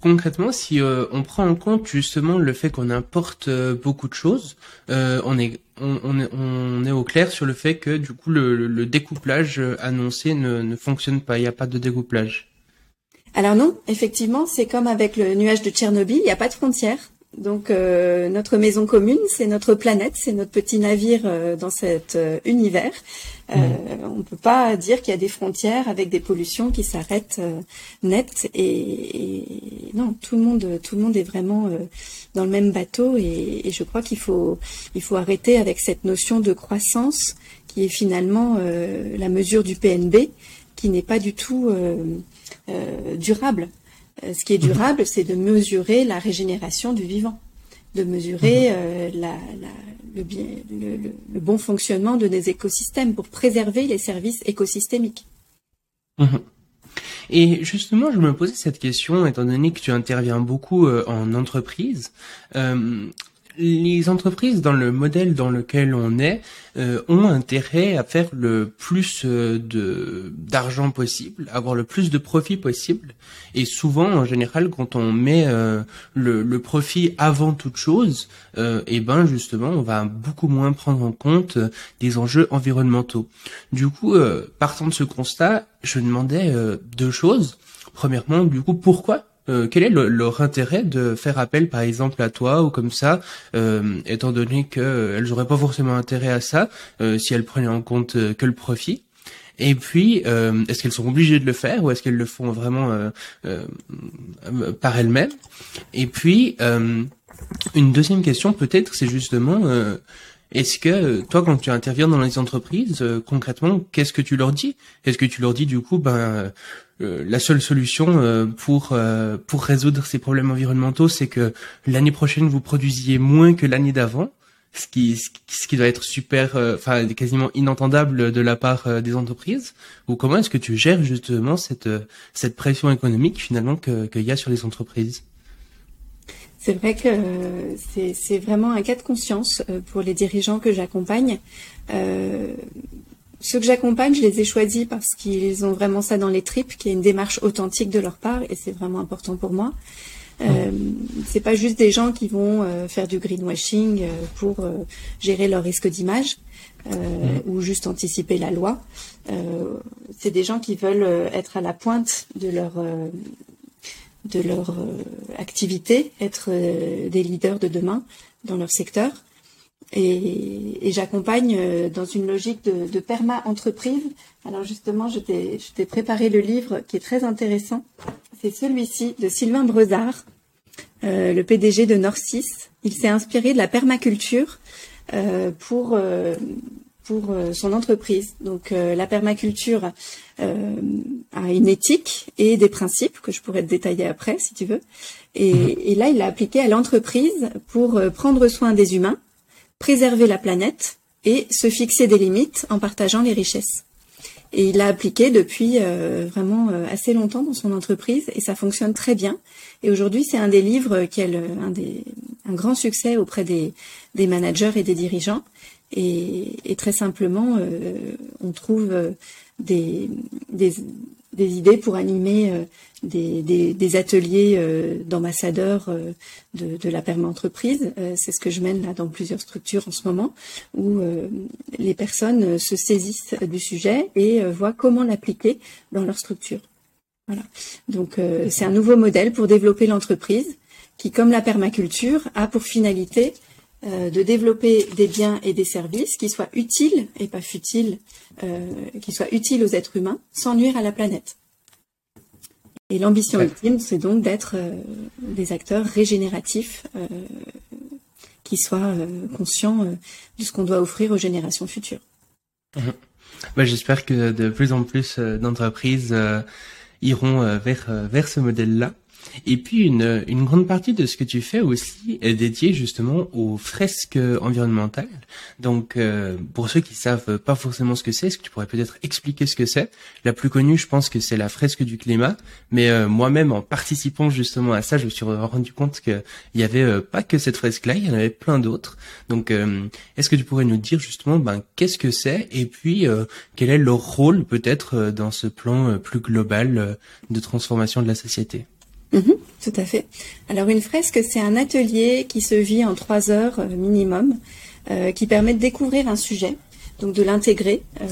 concrètement, si euh, on prend en compte justement le fait qu'on importe euh, beaucoup de choses, on est au clair sur le fait que du coup le, découplage annoncé ne fonctionne pas. Il n'y a pas de découplage. Alors non, effectivement, c'est comme avec le nuage de Tchernobyl, il n'y a pas de frontières. Donc euh, notre maison commune, c'est notre planète, c'est notre petit navire euh, dans cet euh, univers. Mmh. On ne peut pas dire qu'il y a des frontières avec des pollutions qui s'arrêtent net. Et, non, tout le monde, tout le monde est vraiment dans le même bateau. Et, et je crois qu'il faut, il faut arrêter avec cette notion de croissance qui est finalement la mesure du PNB, qui n'est pas du tout euh, durable. Euh, ce qui est durable, c'est de mesurer la régénération du vivant, de mesurer mhm. euh, la, le, bien, le, bon fonctionnement de des écosystèmes pour préserver les services écosystémiques. Mhm. Et justement, je me posais cette question, étant donné que tu interviens beaucoup en entreprise les entreprises dans le modèle dans lequel on est euh, ont intérêt à faire le plus euh, de d'argent possible, avoir le plus de profit possible. Et souvent, en général, quand on met euh, le, profit avant toute chose, et eh ben justement, on va beaucoup moins prendre en compte des enjeux environnementaux. Du coup, partant de ce constat, je demandais deux choses. Premièrement, du coup, pourquoi euh, quel est leur intérêt de faire appel par exemple à toi ou comme ça, euh, étant donné qu'elles n'auraient pas forcément intérêt à ça euh, si elles prenaient en compte que le profit? Et puis, est-ce qu'elles sont obligées de le faire ou est-ce qu'elles le font vraiment par elles-mêmes? Et puis, une deuxième question peut-être, c'est justement, est-ce que toi, quand tu interviens dans les entreprises, concrètement, qu'est-ce que tu leur dis? Est-ce que tu leur dis du coup, ben euh, la seule solution euh, pour euh, pour résoudre ces problèmes environnementaux, c'est que l'année prochaine vous produisiez moins que l'année d'avant, ce qui ce qui doit être super, enfin quasiment inentendable de la part des entreprises? Ou comment est-ce que tu gères justement cette cette pression économique finalement que qu'il y a sur les entreprises? C'est vrai que c'est vraiment un cas de conscience pour les dirigeants que j'accompagne. Euh, ceux que j'accompagne, je les ai choisis parce qu'ils ont vraiment ça dans les tripes, qu'il y a une démarche authentique de leur part, et c'est vraiment important pour moi. Euh, c'est pas juste des gens qui vont euh, faire du greenwashing euh, pour euh, gérer leur risque d'image ou juste anticiper la loi. c'est des gens qui veulent être à la pointe de leur de leur activité, être des leaders de demain dans leur secteur et, j'accompagne euh, dans une logique de, de perma-entreprise. Alors justement, je t'ai préparé le livre qui est très intéressant. C'est celui-ci de Sylvain Brezard, euh, le PDG de Norcis. Il s'est inspiré de la permaculture euh, pour euh, pour euh, son entreprise. Donc la permaculture a une éthique et des principes que je pourrais te détailler après si tu veux. Et, mhm. et là, il l'a appliqué à l'entreprise pour prendre soin des humains préserver la planète et se fixer des limites en partageant les richesses. Et il l'a appliqué depuis euh, vraiment euh, assez longtemps dans son entreprise et ça fonctionne très bien. Et aujourd'hui, c'est un des livres qui a un, des, un grand succès auprès des, des managers et des dirigeants. Et, très simplement, euh, on trouve des, des, idées pour animer euh, des, ateliers euh, d'ambassadeurs euh, de, la perma-entreprise. C'est ce que je mène là dans plusieurs structures en ce moment, où les personnes se saisissent du sujet et voient comment l'appliquer dans leur structure. Voilà. Donc c'est un nouveau modèle pour développer l'entreprise qui, comme la permaculture, a pour finalité euh, de développer des biens et des services qui soient utiles et pas futiles, euh, qui soient utiles aux êtres humains sans nuire à la planète. Et l'ambition ultime, c'est donc d'être euh, des acteurs régénératifs qui soient conscients de ce qu'on doit offrir aux générations futures. Mhm. Bah, j'espère que de plus en plus d'entreprises iront vers, vers ce modèle-là. Et puis une, une grande partie de ce que tu fais aussi est dédiée justement aux fresques environnementales. Donc euh, pour ceux qui savent pas forcément ce que c'est, est-ce que tu pourrais peut-être expliquer ce que c'est? La plus connue, je pense que c'est la fresque du climat. Mais euh, moi-même, en participant justement à ça, je me suis rendu compte qu'il y avait euh, pas que cette fresque-là, il y en avait plein d'autres. Donc est-ce que tu pourrais nous dire justement ben, qu'est-ce que c'est? Et puis quel est leur rôle peut-être dans ce plan plus global de transformation de la société? Mhm, tout à fait. Alors une fresque, c'est un atelier qui se vit en trois heures euh, minimum, euh, qui permet de découvrir un sujet, donc de l'intégrer euh,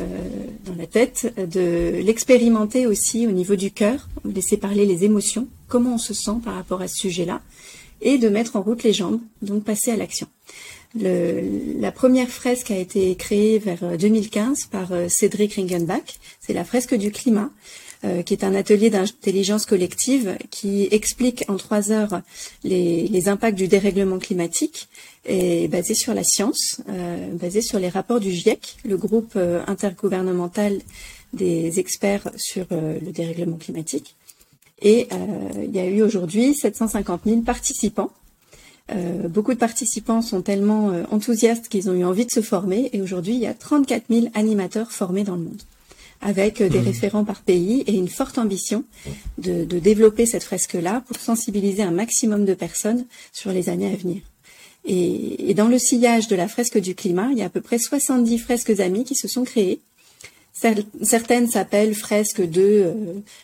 dans la tête, de l'expérimenter aussi au niveau du cœur, laisser parler les émotions, comment on se sent par rapport à ce sujet-là, et de mettre en route les jambes, donc passer à l'action. la première fresque a été créée vers 2015 par Cédric Ringenbach. C'est la fresque du climat. Euh, qui est un atelier d'intelligence collective qui explique en trois heures les, impacts du dérèglement climatique et basé sur la science, euh, basé sur les rapports du GIEC, le groupe euh, intergouvernemental des experts sur le dérèglement climatique. Et il y a eu aujourd'hui 750 000 participants. beaucoup de participants sont tellement enthousiastes qu'ils ont eu envie de se former et aujourd'hui il y a 34 000 animateurs formés dans le monde avec des mmh. référents par pays et une forte ambition de, développer cette fresque-là pour sensibiliser un maximum de personnes sur les années à venir. Et, et, dans le sillage de la fresque du climat, il y a à peu près 70 fresques amies qui se sont créées Certaines s'appellent fresques de euh,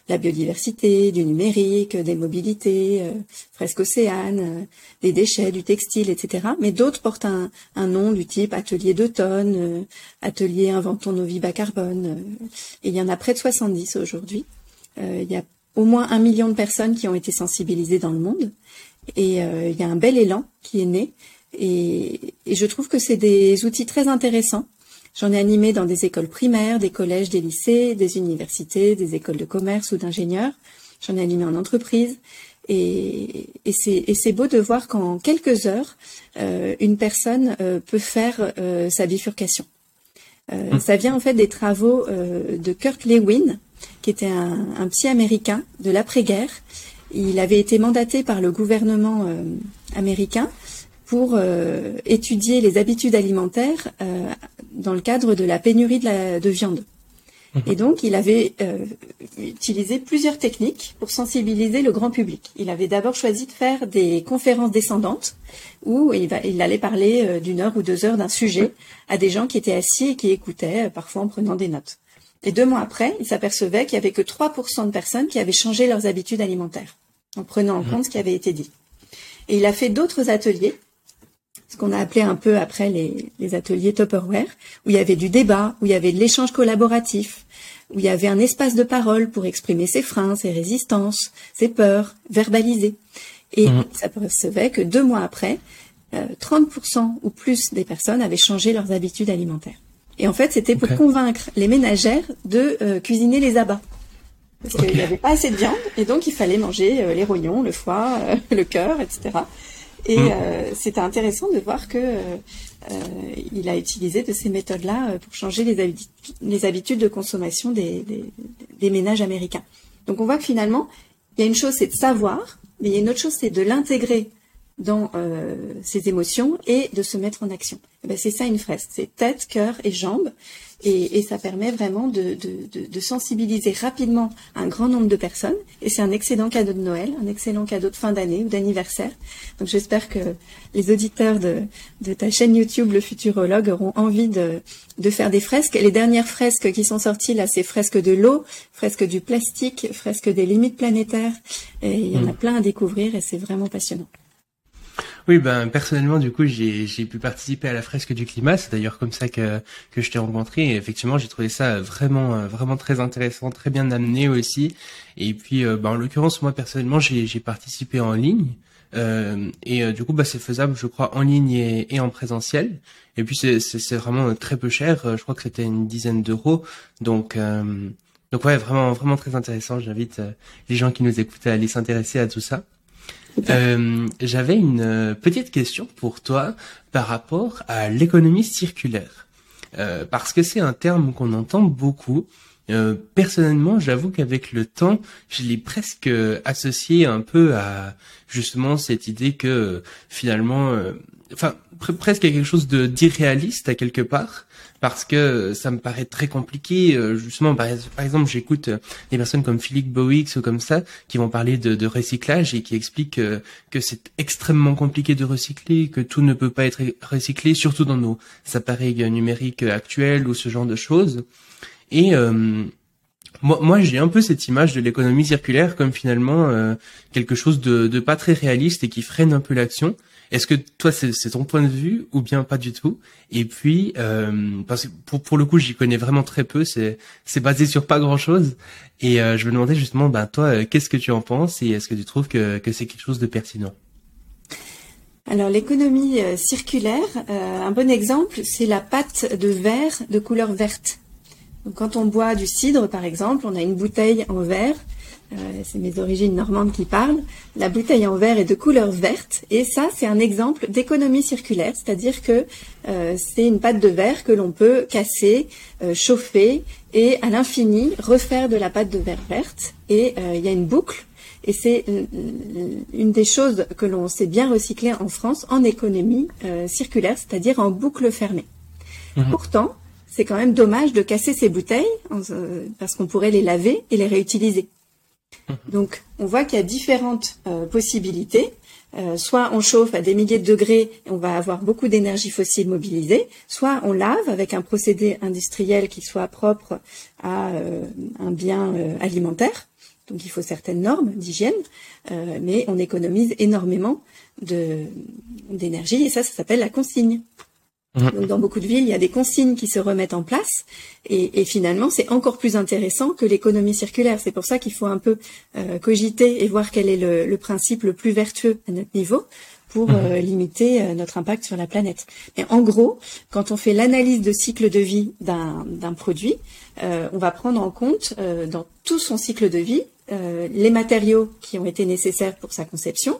la biodiversité, du numérique, des mobilités, euh, fresques océanes, euh, des déchets, du textile, etc. Mais d'autres portent un, nom du type atelier d'automne, atelier inventons nos vies bas carbone. il y en a près de 70 aujourd'hui. il y a au moins un million de personnes qui ont été sensibilisées dans le monde. Et il y a un bel élan qui est né. et je trouve que c'est des outils très intéressants J'en ai animé dans des écoles primaires, des collèges, des lycées, des universités, des écoles de commerce ou d'ingénieurs. J'en ai animé en entreprise. Et, c'est beau de voir qu'en quelques heures, euh, une personne euh, peut faire euh, sa bifurcation. Hum. Ça vient en fait des travaux de Kurt Lewin, qui était un, un psy américain de l'après-guerre. Il avait été mandaté par le gouvernement américain pour euh, étudier les habitudes alimentaires euh, dans le cadre de la pénurie de, la, de viande. Mhm. Et donc, il avait euh, utilisé plusieurs techniques pour sensibiliser le grand public. Il avait d'abord choisi de faire des conférences descendantes où il, va, il allait parler d'une heure ou deux heures d'un sujet à des gens qui étaient assis et qui écoutaient, parfois en prenant des notes. Et deux mois après, il s'apercevait qu'il y avait que 3% de personnes qui avaient changé leurs habitudes alimentaires en prenant en mhm. compte ce qui avait été dit. Et il a fait d'autres ateliers ce qu'on a appelé un peu après les, les ateliers Tupperware, où il y avait du débat, où il y avait de l'échange collaboratif, où il y avait un espace de parole pour exprimer ses freins, ses résistances, ses peurs, verbaliser. Et mmh. ça percevait que deux mois après, 30% ou plus des personnes avaient changé leurs habitudes alimentaires. Et en fait, c'était pour convaincre les ménagères de cuisiner les abats. Parce qu'il n'y avait pas assez de viande, et donc il fallait manger les rognons, le foie, le cœur, etc. Et mm. c'était intéressant de voir que il a utilisé de ces méthodes-là pour changer les, les, habitudes de consommation des, des, des ménages américains. Donc on voit que finalement, il y a une chose, c'est de savoir, mais il y a une autre chose, c'est de l'intégrer dans euh, ses émotions et de se mettre en action. Eh ben, c'est ça une fresque, c'est tête, cœur et jambes. Et, et ça permet vraiment de, de, de, sensibiliser rapidement un grand nombre de personnes. Et c'est un excellent cadeau de Noël, un excellent cadeau de fin d'année ou d'anniversaire. Donc j'espère que les auditeurs de, de ta chaîne YouTube, le futurologue, auront envie de, de faire des fresques. les dernières fresques qui sont sorties là, c'est fresques de l'eau, fresques du plastique, fresques des limites planétaires. Et il y en a mm. plein à découvrir et c'est vraiment passionnant. Oui, ben personnellement, du coup, j'ai pu participer à la fresque du climat. C'est d'ailleurs comme ça que que je t'ai rencontré. Et effectivement, j'ai trouvé ça vraiment euh, vraiment très intéressant, très bien amené aussi. Et puis, euh, ben, en l'occurrence, moi personnellement, j'ai participé en ligne. Euh, et euh, du coup, bah, c'est faisable, je crois, en ligne et, en présentiel. Et puis, c'est vraiment très peu cher. Je crois que c'était une dizaine d'euros. Donc donc ouais, vraiment vraiment très intéressant. J'invite les gens qui nous écoutent à aller s'intéresser à tout ça. Euh, J'avais une euh, petite question pour toi par rapport à l'économie circulaire. Euh, parce que c'est un terme qu'on entend beaucoup. Personnellement, j'avoue qu'avec le temps, je l'ai presque associé un peu à justement cette idée que finalement, euh, enfin presque quelque chose de d'irréaliste à quelque part parce que ça me paraît très compliqué. Euh, justement, par, exemple, j'écoute euh, des personnes comme Philippe Bowix ou comme ça qui vont parler de, recyclage et qui expliquent euh, que, c'est extrêmement compliqué de recycler, que tout ne peut pas être recyclé, surtout dans nos appareils numériques actuels ou ce genre de choses. Et moi, moi j'ai un peu cette image de l'économie circulaire comme finalement quelque chose de, de pas très réaliste et qui freine un peu l'action. Est-ce que toi c'est ton point de vue ou bien pas du tout? Et puis euh, parce que pour le coup j'y connais vraiment très peu, c'est basé sur pas grand chose. Et euh, je me demandais justement, ben toi, euh, qu'est-ce que tu en penses et est-ce que tu trouves que c'est quelque chose de pertinent? Alors l'économie circulaire, un bon exemple, c'est la pâte de verre de couleur verte. Quand on boit du cidre, par exemple, on a une bouteille en verre c'est mes origines normandes qui parlent, la bouteille en verre est de couleur verte et ça c'est un exemple d'économie circulaire, c'est-à-dire que euh, c'est une pâte de verre que l'on peut casser, euh, chauffer et à l'infini refaire de la pâte de verre verte et il y a une boucle et c'est une des choses que l'on sait bien recycler en France en économie circulaire, c'est-à-dire en boucle fermée. Mhm. Pourtant, c'est quand même dommage de casser ces bouteilles parce qu'on pourrait les laver et les réutiliser. Donc, on voit qu'il y a différentes euh, possibilités. Euh, soit on chauffe à des milliers de degrés et on va avoir beaucoup d'énergie fossile mobilisée, soit on lave avec un procédé industriel qui soit propre à euh, un bien alimentaire. Donc il faut certaines normes d'hygiène, mais on économise énormément d'énergie et ça, ça s'appelle la consigne. Mhm. dans beaucoup de villes, il y a des consignes qui se remettent en place, et, finalement, c'est encore plus intéressant que l'économie circulaire. C'est pour ça qu'il faut un peu euh, cogiter et voir quel est le, principe le plus vertueux à notre niveau pour mhm. euh, limiter euh, notre impact sur la planète. Mais en gros, quand on fait l'analyse de cycle de vie d'un produit, on va prendre en compte dans tout son cycle de vie les matériaux qui ont été nécessaires pour sa conception,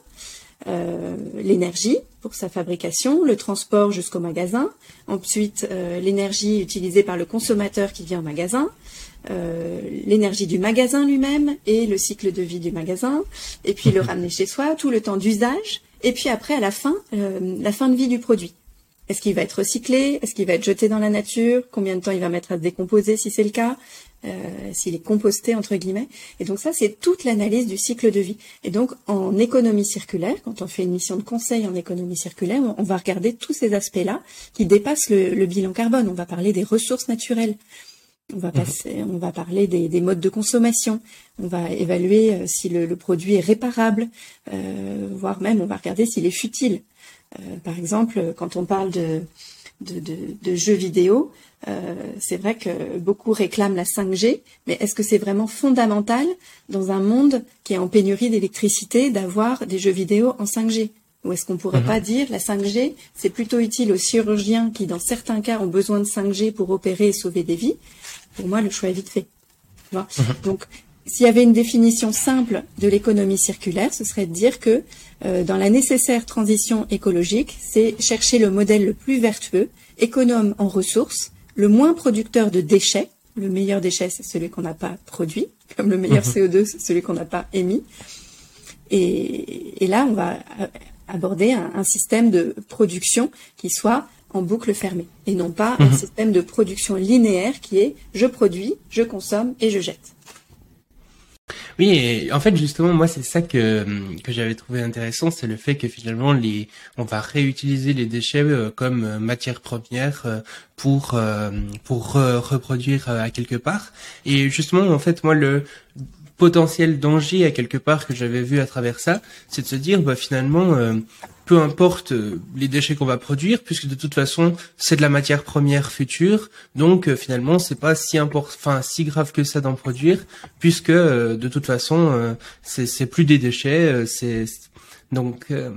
euh, l'énergie pour sa fabrication, le transport jusqu'au magasin, ensuite euh, l'énergie utilisée par le consommateur qui vient au magasin, euh, l'énergie du magasin lui-même et le cycle de vie du magasin, et puis le ramener chez soi, tout le temps d'usage, et puis après à la fin, la fin de vie du produit. Est-ce qu'il va être recyclé? Est-ce qu'il va être jeté dans la nature? Combien de temps il va mettre à se décomposer si c'est le cas? Euh, S'il est composté entre guillemets Et donc ça, c'est toute l'analyse du cycle de vie. Et donc en économie circulaire, quand on fait une mission de conseil en économie circulaire, on, va regarder tous ces aspects-là qui dépassent le, bilan carbone. On va parler des ressources naturelles. On va, passer, on va parler des, modes de consommation. On va évaluer euh, si le, produit est réparable, euh, voire même on va regarder s'il est futile. Euh, par exemple, quand on parle de, de, jeux vidéo, euh, c'est vrai que beaucoup réclament la 5G, mais est-ce que c'est vraiment fondamental dans un monde qui est en pénurie d'électricité d'avoir des jeux vidéo en 5G Ou est-ce qu'on pourrait mhm. pas dire la 5G, c'est plutôt utile aux chirurgiens qui, dans certains cas, ont besoin de 5G pour opérer et sauver des vies? Pour moi, le choix est vite fait. Mhm. Donc, s'il y avait une définition simple de l'économie circulaire, ce serait de dire que dans la nécessaire transition écologique, c'est chercher le modèle le plus vertueux, économe en ressources, le moins producteur de déchets. Le meilleur déchet, c'est celui qu'on n'a pas produit, comme le meilleur mhm. CO2, c'est celui qu'on n'a pas émis. Et, et, là, on va aborder un, système de production qui soit en boucle fermée et non pas un mhm. système de production linéaire qui est je produis, je consomme et je jette. Oui, et en fait justement moi c'est ça que que j'avais trouvé intéressant, c'est le fait que finalement les on va réutiliser les déchets euh, comme euh, matière première euh, pour pour reproduire à quelque part. Et justement en fait moi le potentiel danger à quelque part que j'avais vu à travers ça, c'est de se dire bah finalement euh, peu importe euh, les déchets qu'on va produire puisque de toute façon c'est de la matière première future donc euh, finalement c'est pas si important enfin si grave que ça d'en produire puisque de toute façon c'est c'est plus des déchets c'est donc euh,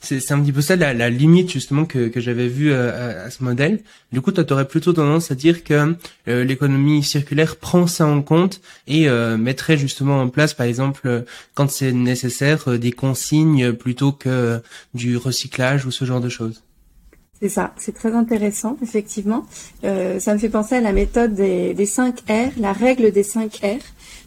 c'est un petit peu ça la, la limite justement que, que j'avais vu euh, à, ce modèle. Du coup, tu aurais plutôt tendance à dire que euh, l'économie circulaire prend ça en compte et mettrait justement en place, par exemple, quand c'est nécessaire, des consignes plutôt que du recyclage ou ce genre de choses. C'est ça, c'est très intéressant, effectivement. ça me fait penser à la méthode des, des 5 R, la règle des 5 R.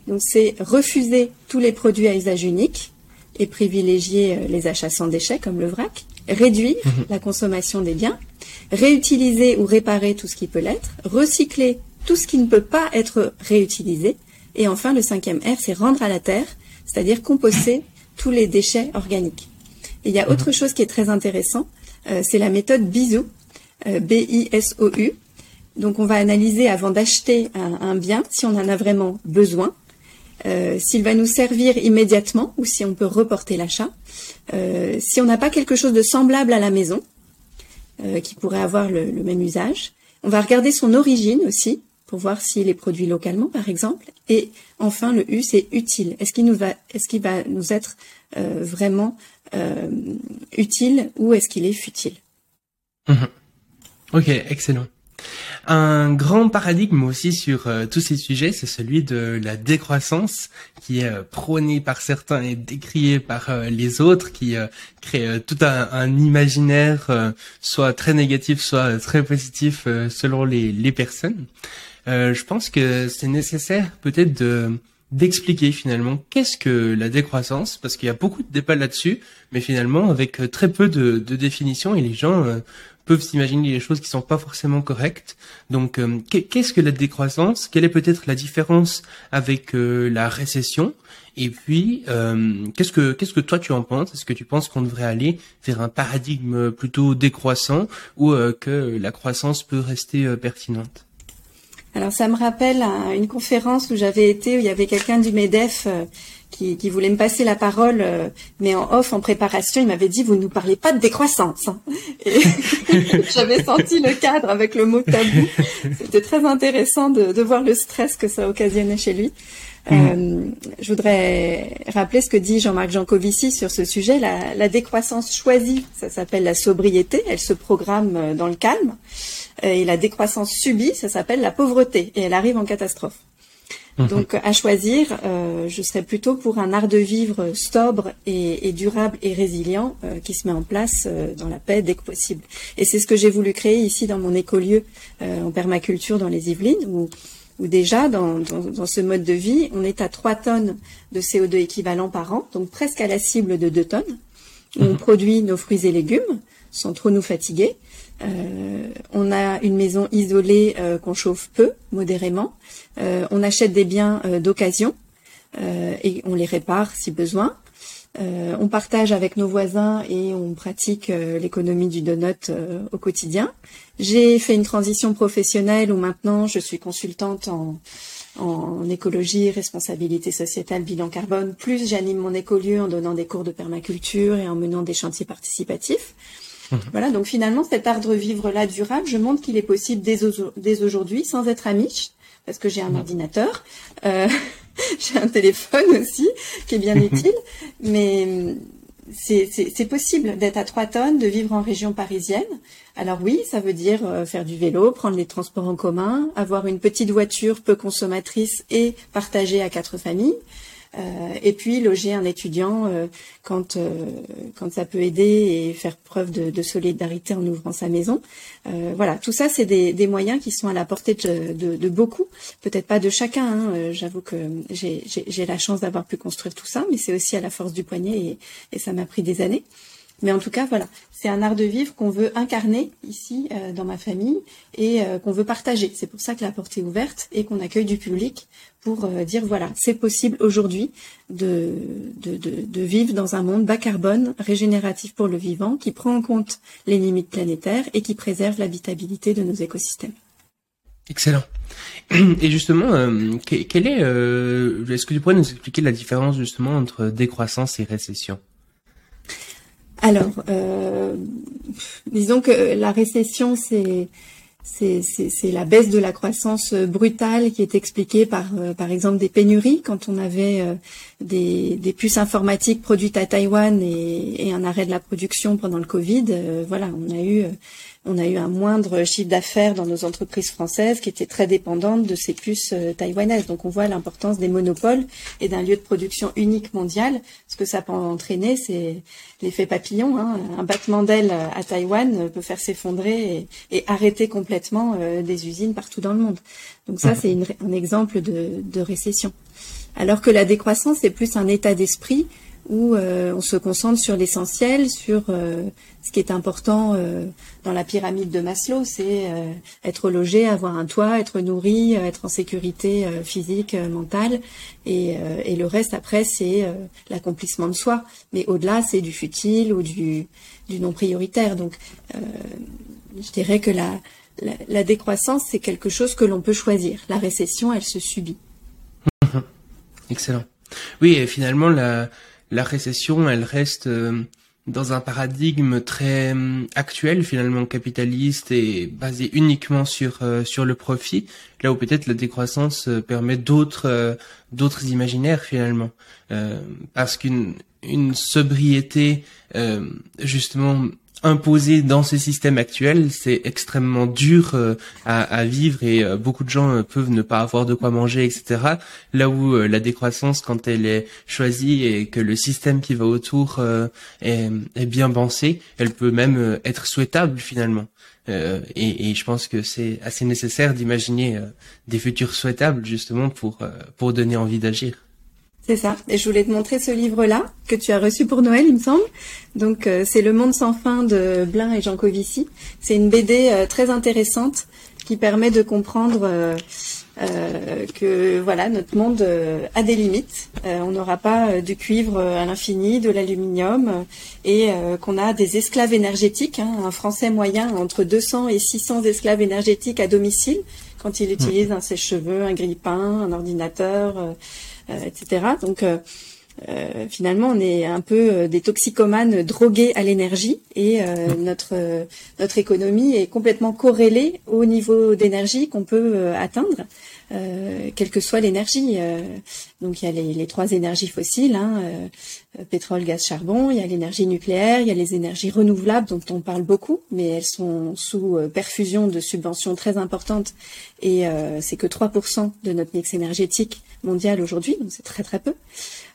Donc c'est refuser tous les produits à usage unique, et privilégier euh, les achats sans déchets comme le vrac, réduire mhm. la consommation des biens, réutiliser ou réparer tout ce qui peut l'être, recycler tout ce qui ne peut pas être réutilisé, et enfin le cinquième R, c'est rendre à la terre, c'est-à-dire composter tous les déchets organiques. Et il y a autre mhm. chose qui est très intéressant, euh, c'est la méthode BISOU, euh, B-I-S-O-U. Donc on va analyser avant d'acheter un bien si on en a vraiment besoin, euh, s'il va nous servir immédiatement ou si on peut reporter l'achat. Euh, si on n'a pas quelque chose de semblable à la maison, euh, qui pourrait avoir le, même usage. On va regarder son origine aussi, pour voir s'il est produit localement, par exemple. Et enfin, le U, c'est utile. Est-ce qu'il nous va, est-ce qu'il va nous être vraiment utile ou est-ce qu'il est futile? Mhm. Ok, excellent. Un grand paradigme aussi sur euh, tous ces sujets, c'est celui de la décroissance, qui est euh, prôné par certains et décrié par euh, les autres, qui crée tout un, imaginaire, soit très négatif, soit très positif, selon les, personnes. je pense que c'est nécessaire peut-être de d'expliquer finalement qu'est-ce que la décroissance, parce qu'il y a beaucoup de débats là-dessus, mais finalement avec très peu de, de définitions et les gens peuvent s'imaginer des choses qui sont pas forcément correctes. Donc, euh, qu'est-ce que la décroissance? Quelle est peut-être la différence avec euh, la récession? Et puis, euh, qu'est-ce que qu'est-ce que toi tu en penses? Est-ce que tu penses qu'on devrait aller vers un paradigme plutôt décroissant ou que la croissance peut rester pertinente? Alors ça me rappelle une conférence où j'avais été, où il y avait quelqu'un du MEDEF qui, voulait me passer la parole, euh, mais en off, en préparation, il m'avait dit, vous ne nous parlez pas de décroissance. Hein. Et j'avais senti le cadre avec le mot tabou. C'était très intéressant de, voir le stress que ça occasionnait chez lui. Mmh. Euh, je voudrais rappeler ce que dit Jean-Marc Jancovici sur ce sujet. La, la décroissance choisie, ça s'appelle la sobriété, elle se programme euh, dans le calme. Et la décroissance subie, ça s'appelle la pauvreté, et elle arrive en catastrophe. Mhm. Donc à choisir, euh, je serais plutôt pour un art de vivre sobre et, durable et résilient euh, qui se met en place euh, dans la paix dès que possible. Et c'est ce que j'ai voulu créer ici dans mon écolieu en permaculture dans les Yvelines, où, où déjà dans, dans, ce mode de vie, on est à 3 tonnes de CO2 équivalent par an, donc presque à la cible de 2 tonnes. On mhm. produit nos fruits et légumes sans trop nous fatiguer. Euh, on a une maison isolée euh, qu'on chauffe peu, modérément. Euh, on achète des biens d'occasion et on les répare si besoin. on partage avec nos voisins et on pratique l'économie du donut au quotidien. J'ai fait une transition professionnelle où maintenant je suis consultante en, en écologie, responsabilité sociétale, bilan carbone. Plus j'anime mon écolieu en donnant des cours de permaculture et en menant des chantiers participatifs. Mhm. Voilà, donc finalement, cet art de vivre-là durable, je montre qu'il est possible dès, aujourd'hui, sans être amiche, parce que j'ai un mhm. ordinateur, euh, j'ai un téléphone aussi, qui est bien utile, mais c'est possible d'être à 3 tonnes, de vivre en région parisienne. Alors oui, ça veut dire euh, faire du vélo, prendre les transports en commun, avoir une petite voiture peu consommatrice et partager à quatre familles. Euh, et puis loger un étudiant euh, quand quand ça peut aider et faire preuve de, solidarité en ouvrant sa maison. voilà, tout ça c'est des, moyens qui sont à la portée de, beaucoup, peut-être pas de chacun. Hein. J'avoue que j'ai la chance d'avoir pu construire tout ça, mais c'est aussi à la force du poignet et ça m'a pris des années. Mais en tout cas, voilà, c'est un art de vivre qu'on veut incarner ici euh, dans ma famille et euh, qu'on veut partager. C'est pour ça que la porte est ouverte et qu'on accueille du public pour euh, dire voilà, c'est possible aujourd'hui de, de, de, de, vivre dans un monde bas carbone, régénératif pour le vivant, qui prend en compte les limites planétaires et qui préserve l'habitabilité de nos écosystèmes. Excellent. Et justement, quel est, est-ce que tu pourrais nous expliquer la différence justement entre décroissance et récession? Alors, euh, disons que la récession, c'est c'est la baisse de la croissance brutale qui est expliquée par, euh, par exemple, des pénuries. Quand on avait euh, des, puces informatiques produites à Taïwan et, et, un arrêt de la production pendant le Covid, voilà, on a eu on a eu un moindre chiffre d'affaires dans nos entreprises françaises qui étaient très dépendantes de ces puces euh, taïwanaises. Donc on voit l'importance des monopoles et d'un lieu de production unique mondial. Ce que ça peut entraîner, c'est l'effet papillon. Hein. Un battement d'aile à Taïwan peut faire s'effondrer et, arrêter complètement euh, des usines partout dans le monde. Donc ça, c'est un exemple de, de récession. Alors que la décroissance, c'est plus un état d'esprit où euh, on se concentre sur l'essentiel, sur euh, ce qui est important euh, dans la pyramide de Maslow, c'est être logé, avoir un toit, être nourri, être en sécurité physique, mentale, et, le reste après c'est l'accomplissement de soi. Mais au-delà, c'est du futile ou du, non prioritaire. Donc, je dirais que la, la, la décroissance c'est quelque chose que l'on peut choisir. La récession, elle se subit. Excellent. Oui, et finalement la la récession, elle reste euh, dans un paradigme très euh, actuel finalement capitaliste et basé uniquement sur euh, sur le profit, là où peut-être la décroissance permet d'autres d'autres imaginaires finalement, parce qu'une une sobriété justement imposé dans ce système actuel, c'est extrêmement dur euh, à, vivre et euh, beaucoup de gens euh, peuvent ne pas avoir de quoi manger, etc. Là où la décroissance, quand elle est choisie et que le système qui va autour est, bien pensé, elle peut même être souhaitable finalement. Et, et, je pense que c'est assez nécessaire d'imaginer des futurs souhaitables justement pour pour donner envie d'agir. C'est ça. Et je voulais te montrer ce livre-là que tu as reçu pour Noël, il me semble. Donc euh, c'est Le Monde sans fin de Blin et Jean Covici. C'est une BD euh, très intéressante qui permet de comprendre euh, que voilà notre monde a des limites. on n'aura pas du cuivre à l'infini, de l'aluminium, et qu'on a des esclaves énergétiques. Hein. un Français moyen entre 200 et 600 esclaves énergétiques à domicile quand il utilise un sèche-cheveux, un grille-pain, un ordinateur euh, etc. Donc euh, euh, finalement, on est un peu des toxicomanes drogués à l'énergie et notre notre économie est complètement corrélée au niveau d'énergie qu'on peut atteindre. Euh, quelle que soit l'énergie. Euh, donc il y a les, les trois énergies fossiles, hein, euh, pétrole, gaz, charbon, il y a l'énergie nucléaire, il y a les énergies renouvelables dont on parle beaucoup, mais elles sont sous perfusion de subventions très importantes et c'est que 3% de notre mix énergétique mondial aujourd'hui, donc c'est très très peu.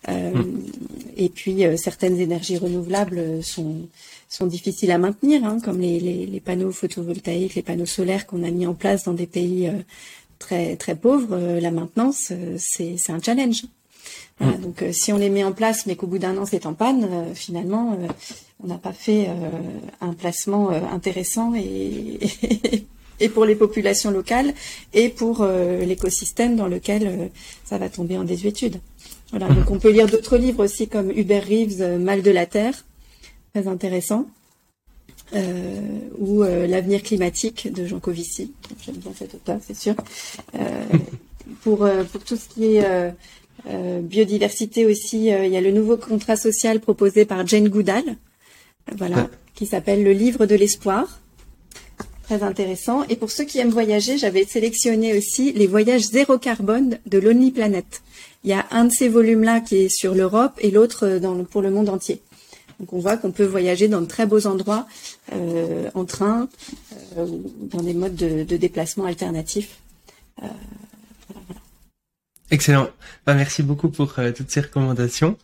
Hum. Et puis certaines énergies renouvelables sont sont difficiles à maintenir, hein, comme les, les, les, panneaux photovoltaïques, les panneaux solaires qu'on a mis en place dans des pays très très pauvres, euh, la maintenance euh, c'est un challenge. Mm. donc euh, si on les met en place mais qu'au bout d'un an c'est en panne, finalement on n'a pas fait un placement intéressant et, et pour les populations locales et pour l'écosystème dans lequel ça va tomber en désuétude. Voilà, donc on peut lire d'autres livres aussi comme Hubert Reeves, Mal de la Terre, très intéressant. Euh, ou euh, l'avenir climatique de Jean Covici. J'aime bien cet auteur, c'est sûr. Euh, pour pour tout ce qui est biodiversité aussi, il y a le nouveau contrat social proposé par Jane Goodall, voilà, qui s'appelle le livre de l'espoir. Très intéressant. Et pour ceux qui aiment voyager, j'avais sélectionné aussi les voyages zéro carbone de Lonely Planet. Il y a un de ces volumes-là qui est sur l'Europe et l'autre pour le monde entier. Donc on voit qu'on peut voyager dans de très beaux endroits en train, dans des modes de, déplacement alternatifs. Excellent. Bah, merci beaucoup pour euh, toutes ces recommandations.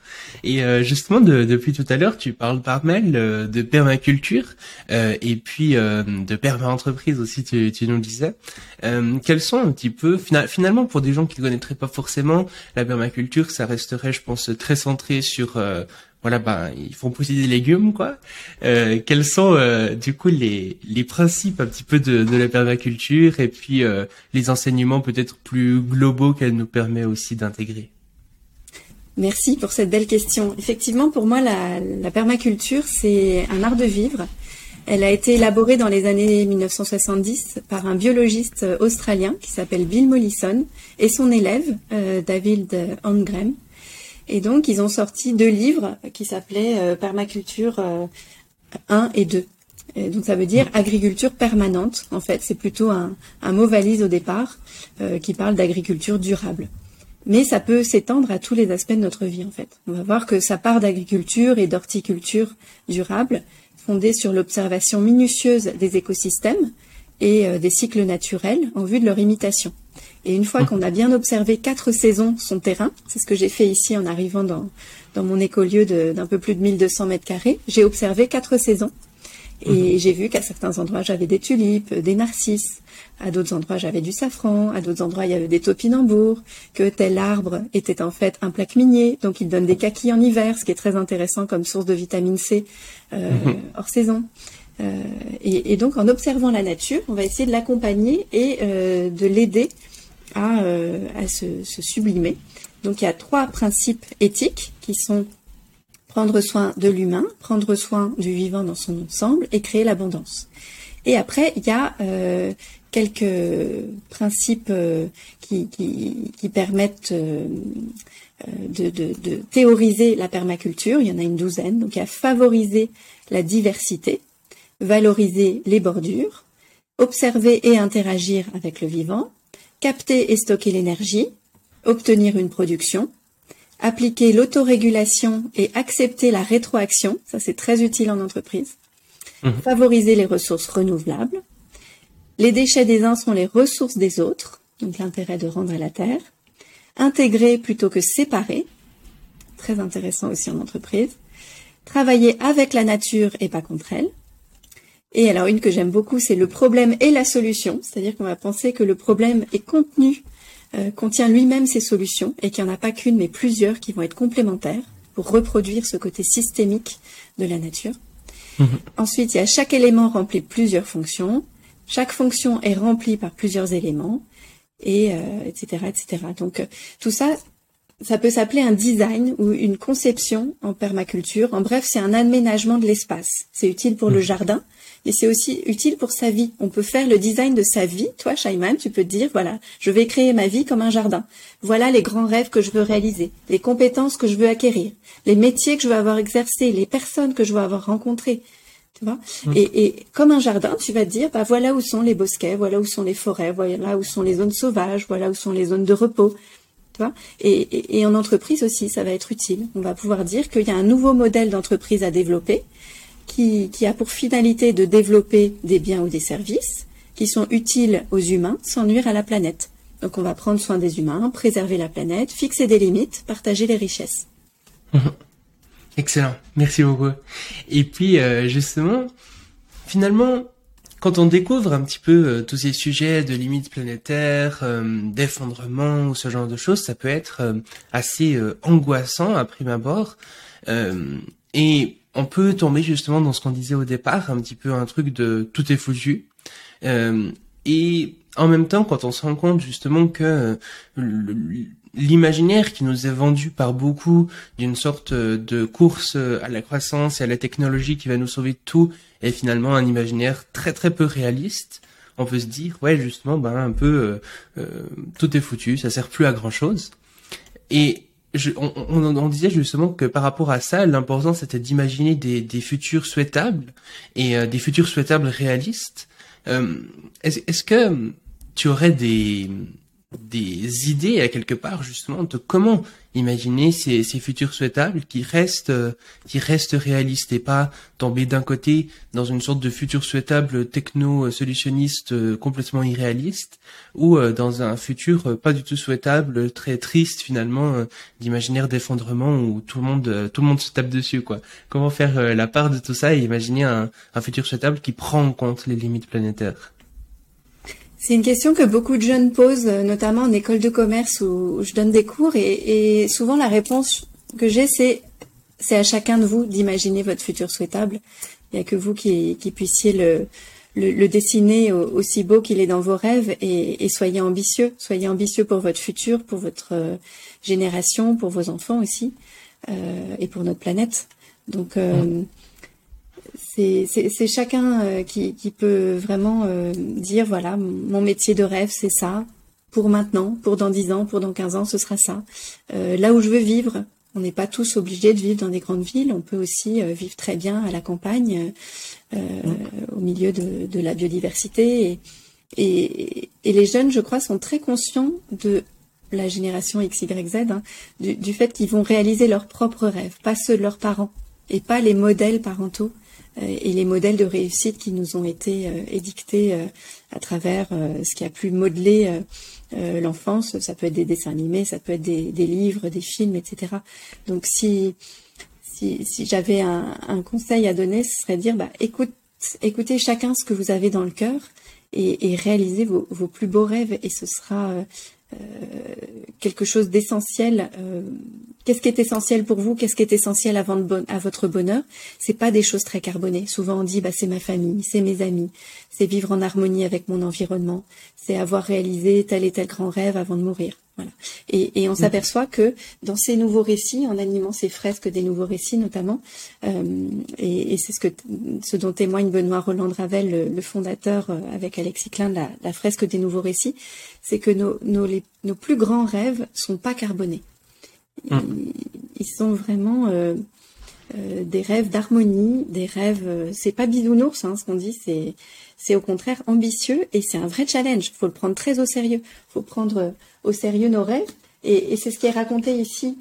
Et euh, justement, depuis tout à l'heure, tu parles par mail euh, de permaculture et puis de perma-entreprise aussi, tu, tu nous disais. quels sont un petit peu, finalement, pour des gens qui ne connaîtraient pas forcément, la permaculture, ça resterait, je pense, très centré sur voilà, ben ils font pousser des légumes, quoi. Euh, quels sont euh, du coup les, les principes un petit peu de, de la permaculture et puis euh, les enseignements peut-être plus globaux qu'elle nous permet aussi d'intégrer? Merci pour cette belle question. Effectivement, pour moi, la, la permaculture, c'est un art de vivre. Elle a été élaborée dans les années 1970 par un biologiste australien qui s'appelle Bill Mollison et son élève, David Holmgren. Et donc, ils ont sorti deux livres qui s'appelaient euh, Permaculture 1 euh, et 2. donc, ça veut dire agriculture permanente. En fait, c'est plutôt un, mot valise au départ euh, qui parle d'agriculture durable. Mais ça peut s'étendre à tous les aspects de notre vie, en fait. On va voir que ça part d'agriculture et d'horticulture durable, fondée sur l'observation minutieuse des écosystèmes et des cycles naturels en vue de leur imitation. Et une fois qu'on a bien observé quatre saisons son terrain, c'est ce que j'ai fait ici en arrivant dans, dans mon écolieu d'un peu plus de 1200 mètres carrés, j'ai observé quatre saisons. Et mhm. j'ai vu qu'à certains endroits, j'avais des tulipes, des narcisses. À d'autres endroits, j'avais du safran. À d'autres endroits, il y avait des topinambours. Que tel arbre était en fait un plaque minier. Donc, il donne des kakis en hiver, ce qui est très intéressant comme source de vitamine C euh, mhm. hors saison. Euh, et, et, donc, en observant la nature, on va essayer de l'accompagner et euh, de l'aider à, euh, à se, se, sublimer. Donc il y a trois principes éthiques qui sont prendre soin de l'humain, prendre soin du vivant dans son ensemble et créer l'abondance. Et après, il y a euh, quelques principes euh, qui, qui, qui, permettent euh, de, de, de, théoriser la permaculture. Il y en a une douzaine. Donc, il y a favoriser la diversité, valoriser les bordures, observer et interagir avec le vivant, capter et stocker l'énergie, obtenir une production, appliquer l'autorégulation et accepter la rétroaction, ça c'est très utile en entreprise, mhm. favoriser les ressources renouvelables, les déchets des uns sont les ressources des autres, donc l'intérêt de rendre à la terre, intégrer plutôt que séparer, très intéressant aussi en entreprise, travailler avec la nature et pas contre elle, et alors une que j'aime beaucoup, c'est le problème et la solution, c'est-à-dire qu'on va penser que le problème est contenu, euh, contient lui-même ses solutions, et qu'il n'y en a pas qu'une, mais plusieurs qui vont être complémentaires pour reproduire ce côté systémique de la nature. Mhm. Ensuite, il y a chaque élément remplit plusieurs fonctions, chaque fonction est remplie par plusieurs éléments, et etc., euh, etc. Donc euh, tout ça, ça peut s'appeler un design ou une conception en permaculture. En bref, c'est un aménagement de l'espace. C'est utile pour le mhm. jardin, et c'est aussi utile pour sa vie. On peut faire le design de sa vie. Toi, Shaiman, tu peux te dire, voilà, je vais créer ma vie comme un jardin. Voilà les grands rêves que je veux réaliser, les compétences que je veux acquérir, les métiers que je veux avoir exercés, les personnes que je veux avoir rencontrées. Tu vois? Mmh. et, comme un jardin, tu vas te dire, bah voilà où sont les bosquets, voilà où sont les forêts, voilà où sont les zones sauvages, voilà où sont les zones de repos. Tu vois? Et, et en entreprise aussi, ça va être utile. On va pouvoir dire qu'il y a un nouveau modèle d'entreprise à développer qui, a pour finalité de développer des biens ou des services qui sont utiles aux humains sans nuire à la planète. Donc on va prendre soin des humains, préserver la planète, fixer des limites, partager les richesses. Excellent, merci beaucoup. Et puis euh, justement, finalement, quand on découvre un petit peu euh, tous ces sujets de limites planétaires, euh, d'effondrement ou ce genre de choses, ça peut être assez angoissant à prime abord. et on peut tomber justement dans ce qu'on disait au départ, un petit peu un truc de tout est foutu. Euh, et en même temps, quand on se rend compte justement que euh, l'imaginaire qui nous est vendu par beaucoup d'une sorte de course à la croissance et à la technologie qui va nous sauver de tout est finalement un imaginaire très très peu réaliste, on peut se dire ouais justement ben un peu euh, tout est foutu, ça sert plus à grand chose. Et on, on, disait justement que par rapport à ça, l'important c'était d'imaginer des, des, futurs souhaitables et euh, des futurs souhaitables réalistes. Euh, est-ce que tu aurais des, des idées à quelque part justement de comment imaginer ces, futurs souhaitables qui restent euh, qui restent réalistes et pas tomber d'un côté dans une sorte de futur souhaitable techno solutionniste euh, complètement irréaliste ou euh, dans un futur pas du tout souhaitable très triste finalement d'imaginaire d'effondrement où tout le monde tout le monde se tape dessus quoi. Comment faire la part de tout ça et imaginer un, un futur souhaitable qui prend en compte les limites planétaires? C'est une question que beaucoup de jeunes posent, euh, notamment en école de commerce où, je donne des cours, et, souvent la réponse que j'ai, c'est c'est à chacun de vous d'imaginer votre futur souhaitable. Il n'y a que vous qui, puissiez le, dessiner aussi beau qu'il est dans vos rêves, et, soyez ambitieux, soyez ambitieux pour votre futur, pour votre euh, génération, pour vos enfants aussi, euh, et pour notre planète. Donc c'est chacun euh, qui, peut vraiment euh, dire voilà mon métier de rêve c'est ça. Pour maintenant pour dans 10 ans pour dans 15 ans ce sera ça. Euh, là où je veux vivre on n'est pas tous obligés de vivre dans des grandes villes. On peut aussi vivre très bien à la campagne au milieu de, la biodiversité. Et, les jeunes je crois sont très conscients de la génération XYZ hein, du, du fait qu'ils vont réaliser leurs propres rêves pas ceux de leurs parents et pas les modèles parentaux et les modèles de réussite qui nous ont été euh, édictés euh, à travers ce qui a pu modeler l'enfance. Ça peut être des dessins animés, ça peut être des, livres, des films, etc. Donc si si, j'avais un, conseil à donner, ce serait de dire bah, écoute, écoutez chacun ce que vous avez dans le cœur et, réalisez vos, vos, plus beaux rêves et ce sera quelque chose d'essentiel Qu'est-ce qui est essentiel pour vous Qu'est-ce qui est essentiel à, à votre bonheur? C'est pas des choses très carbonées. Souvent on dit bah c'est ma famille, c'est mes amis, c'est vivre en harmonie avec mon environnement, c'est avoir réalisé tel et tel grand rêve avant de mourir. Voilà. Et, on s'aperçoit que dans ces nouveaux récits, en animant ces fresques des nouveaux récits notamment, euh, et, c'est ce que ce dont témoigne Benoît Roland Ravel, le, fondateur euh, avec Alexis Klein de la, fresque des nouveaux récits, c'est que nos, nos, nos plus grands rêves sont pas carbonés. Hum. Ils, sont vraiment euh, des rêves d'harmonie, des rêves. C'est pas bisounours, hein, ce qu'on dit. C'est c'est au contraire ambitieux et c'est un vrai challenge. Il faut le prendre très au sérieux. Il faut prendre au sérieux nos rêves. Et, c'est ce qui est raconté ici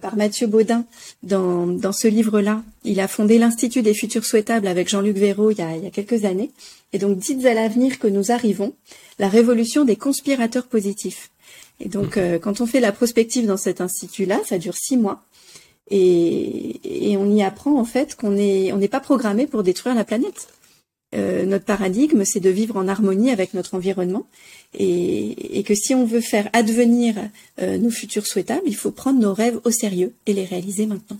par Mathieu Baudin dans, dans ce livre-là. Il a fondé l'Institut des futurs souhaitables avec Jean-Luc Véraud il y, a, il y a quelques années. Et donc, dites à l'avenir que nous arrivons, la révolution des conspirateurs positifs. Et donc, euh, quand on fait la prospective dans cet institut-là, ça dure six mois. Et, et, on y apprend en fait qu'on n'est on n'est pas programmé pour détruire la planète. Euh, notre paradigme, c'est de vivre en harmonie avec notre environnement, et, que si on veut faire advenir euh, nos futurs souhaitables, il faut prendre nos rêves au sérieux et les réaliser maintenant.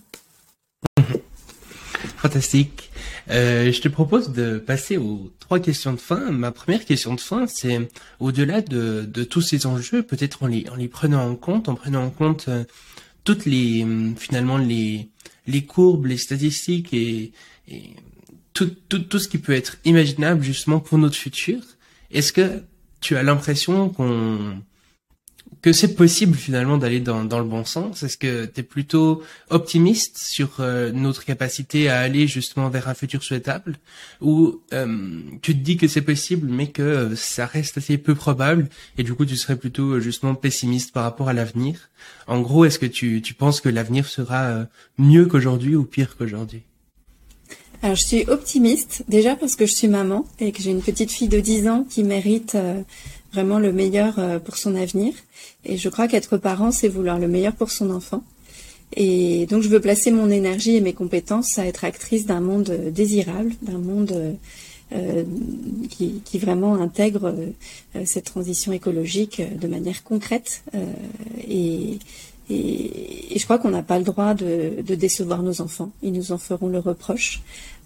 Fantastique. Euh, je te propose de passer aux trois questions de fin. Ma première question de fin, c'est au-delà de, tous ces enjeux, peut-être en les, en les prenant en compte, en prenant en compte toutes les hum, finalement les courbes, les statistiques et tout, tout, tout ce qui peut être imaginable justement pour notre futur. Est-ce que tu as l'impression qu'on que c'est possible finalement d'aller dans, dans, le bon sens? Est-ce que tu es plutôt optimiste sur euh, notre capacité à aller justement vers un futur souhaitable? Ou euh, tu te dis que c'est possible mais que euh, ça reste assez peu probable et du coup tu serais plutôt justement pessimiste par rapport à l'avenir? En gros, est-ce que tu, tu penses que l'avenir sera mieux qu'aujourd'hui ou pire qu'aujourd'hui? Je suis optimiste déjà parce que je suis maman et que j'ai une petite fille de 10 ans qui mérite vraiment le meilleur euh, pour son avenir. Et je crois qu'être parent, c'est vouloir le meilleur pour son enfant. Et donc je veux placer mon énergie et mes compétences à être actrice d'un monde euh, désirable, d'un monde euh, qui, vraiment intègre cette transition écologique de manière concrète. Et, je crois qu'on n'a pas le droit de, de, décevoir nos enfants. Ils nous en feront le reproche.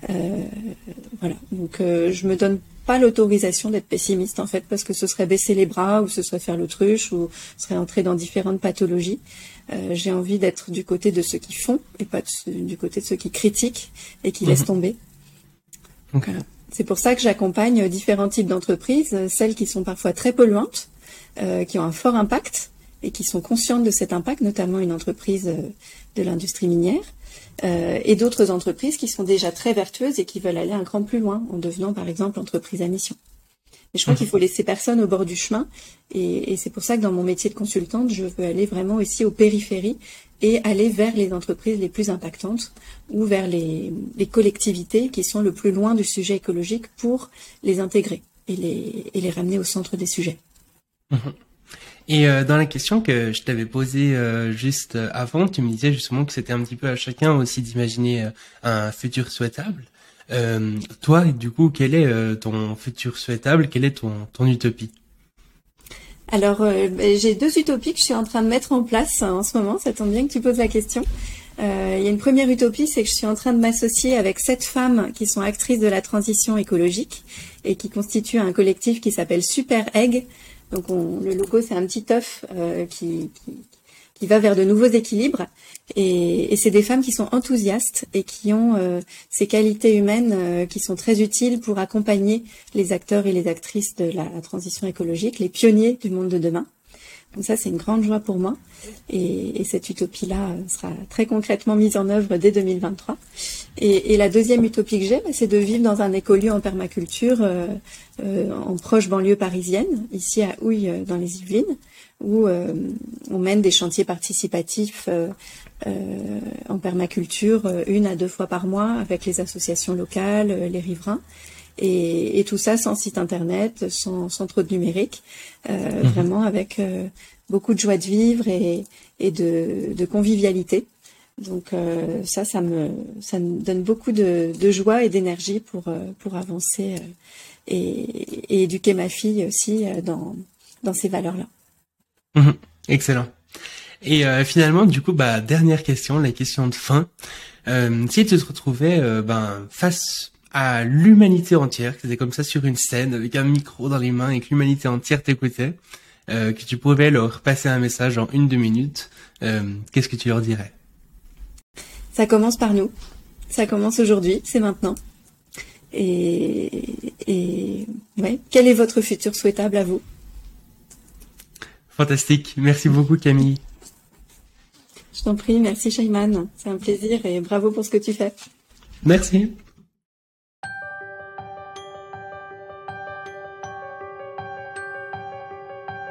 voilà. Donc je me donne pas l'autorisation d'être pessimiste en fait, parce que ce serait baisser les bras ou ce serait faire l'autruche ou ce serait entrer dans différentes pathologies. Euh, j'ai envie d'être du côté de ceux qui font et pas du côté de ceux qui critiquent et qui laissent mhm. tomber. C'est pour ça que j'accompagne différents types d'entreprises, celles qui sont parfois très polluantes, euh, qui ont un fort impact et qui sont conscientes de cet impact, notamment une entreprise euh, de l'industrie minière, euh, et d'autres entreprises qui sont déjà très vertueuses et qui veulent aller un cran plus loin en devenant par exemple entreprise à mission. Et je crois qu'il faut laisser personne au bord du chemin. Et, et c'est pour ça que dans mon métier de consultante, je veux aller vraiment aussi aux périphéries et aller vers les entreprises les plus impactantes ou vers les, les collectivités qui sont le plus loin du sujet écologique pour les intégrer et les, et les ramener au centre des sujets. Mhm. Et euh, dans la question que je t'avais posée euh, juste avant, tu me disais justement que c'était un petit peu à chacun aussi d'imaginer euh, un futur souhaitable. toi, du coup, quel est ton futur souhaitable? Quelle est ton, utopie? Alors, ben, j'ai deux utopies que je suis en train de mettre en place en ce moment. Ça tombe bien que tu poses la question. Euh, il y a une première utopie, c'est que je suis en train de m'associer avec sept femmes qui sont actrices de la transition écologique et qui constituent un collectif qui s'appelle Super Egg, donc le logo, c'est un petit œuf euh, qui, qui, va vers de nouveaux équilibres. Et, c'est des femmes qui sont enthousiastes et qui ont euh, ces qualités humaines euh, qui sont très utiles pour accompagner les acteurs et les actrices de la transition écologique, les pionniers du monde de demain. Donc ça, c'est une grande joie pour moi. Et, cette utopie-là sera très concrètement mise en œuvre dès 2023. Et, la deuxième utopie que j'ai, bah, c'est de vivre dans un écolieu en permaculture euh, euh, en proche banlieue parisienne, ici à Houille, euh, dans les Yvelines, où on mène des chantiers participatifs en permaculture une à deux fois par mois avec les associations locales, les riverains. Et, tout ça sans site internet, sans, trop de numérique, euh, mhm. vraiment avec euh, beaucoup de joie de vivre et, de, convivialité. Donc euh, ça, ça me, ça me donne beaucoup de, joie et d'énergie pour, pour avancer et, éduquer ma fille aussi dans, dans ces valeurs-là. Mhm. excellent. Et finalement, du coup, bah dernière question, la question de fin. si tu te retrouvais ben face à l'humanité entière, que c'était comme ça sur une scène avec un micro dans les mains et que l'humanité entière t'écoutait, euh, que tu pouvais leur passer un message en une deux minutes, euh, qu'est-ce que tu leur dirais? Ça commence par nous. Ça commence aujourd'hui, c'est maintenant. Et, et ouais, quel est votre futur souhaitable à vous? Fantastique. Merci beaucoup Camille. Je t'en prie, merci Shayman. C'est un plaisir et bravo pour ce que tu fais. Merci.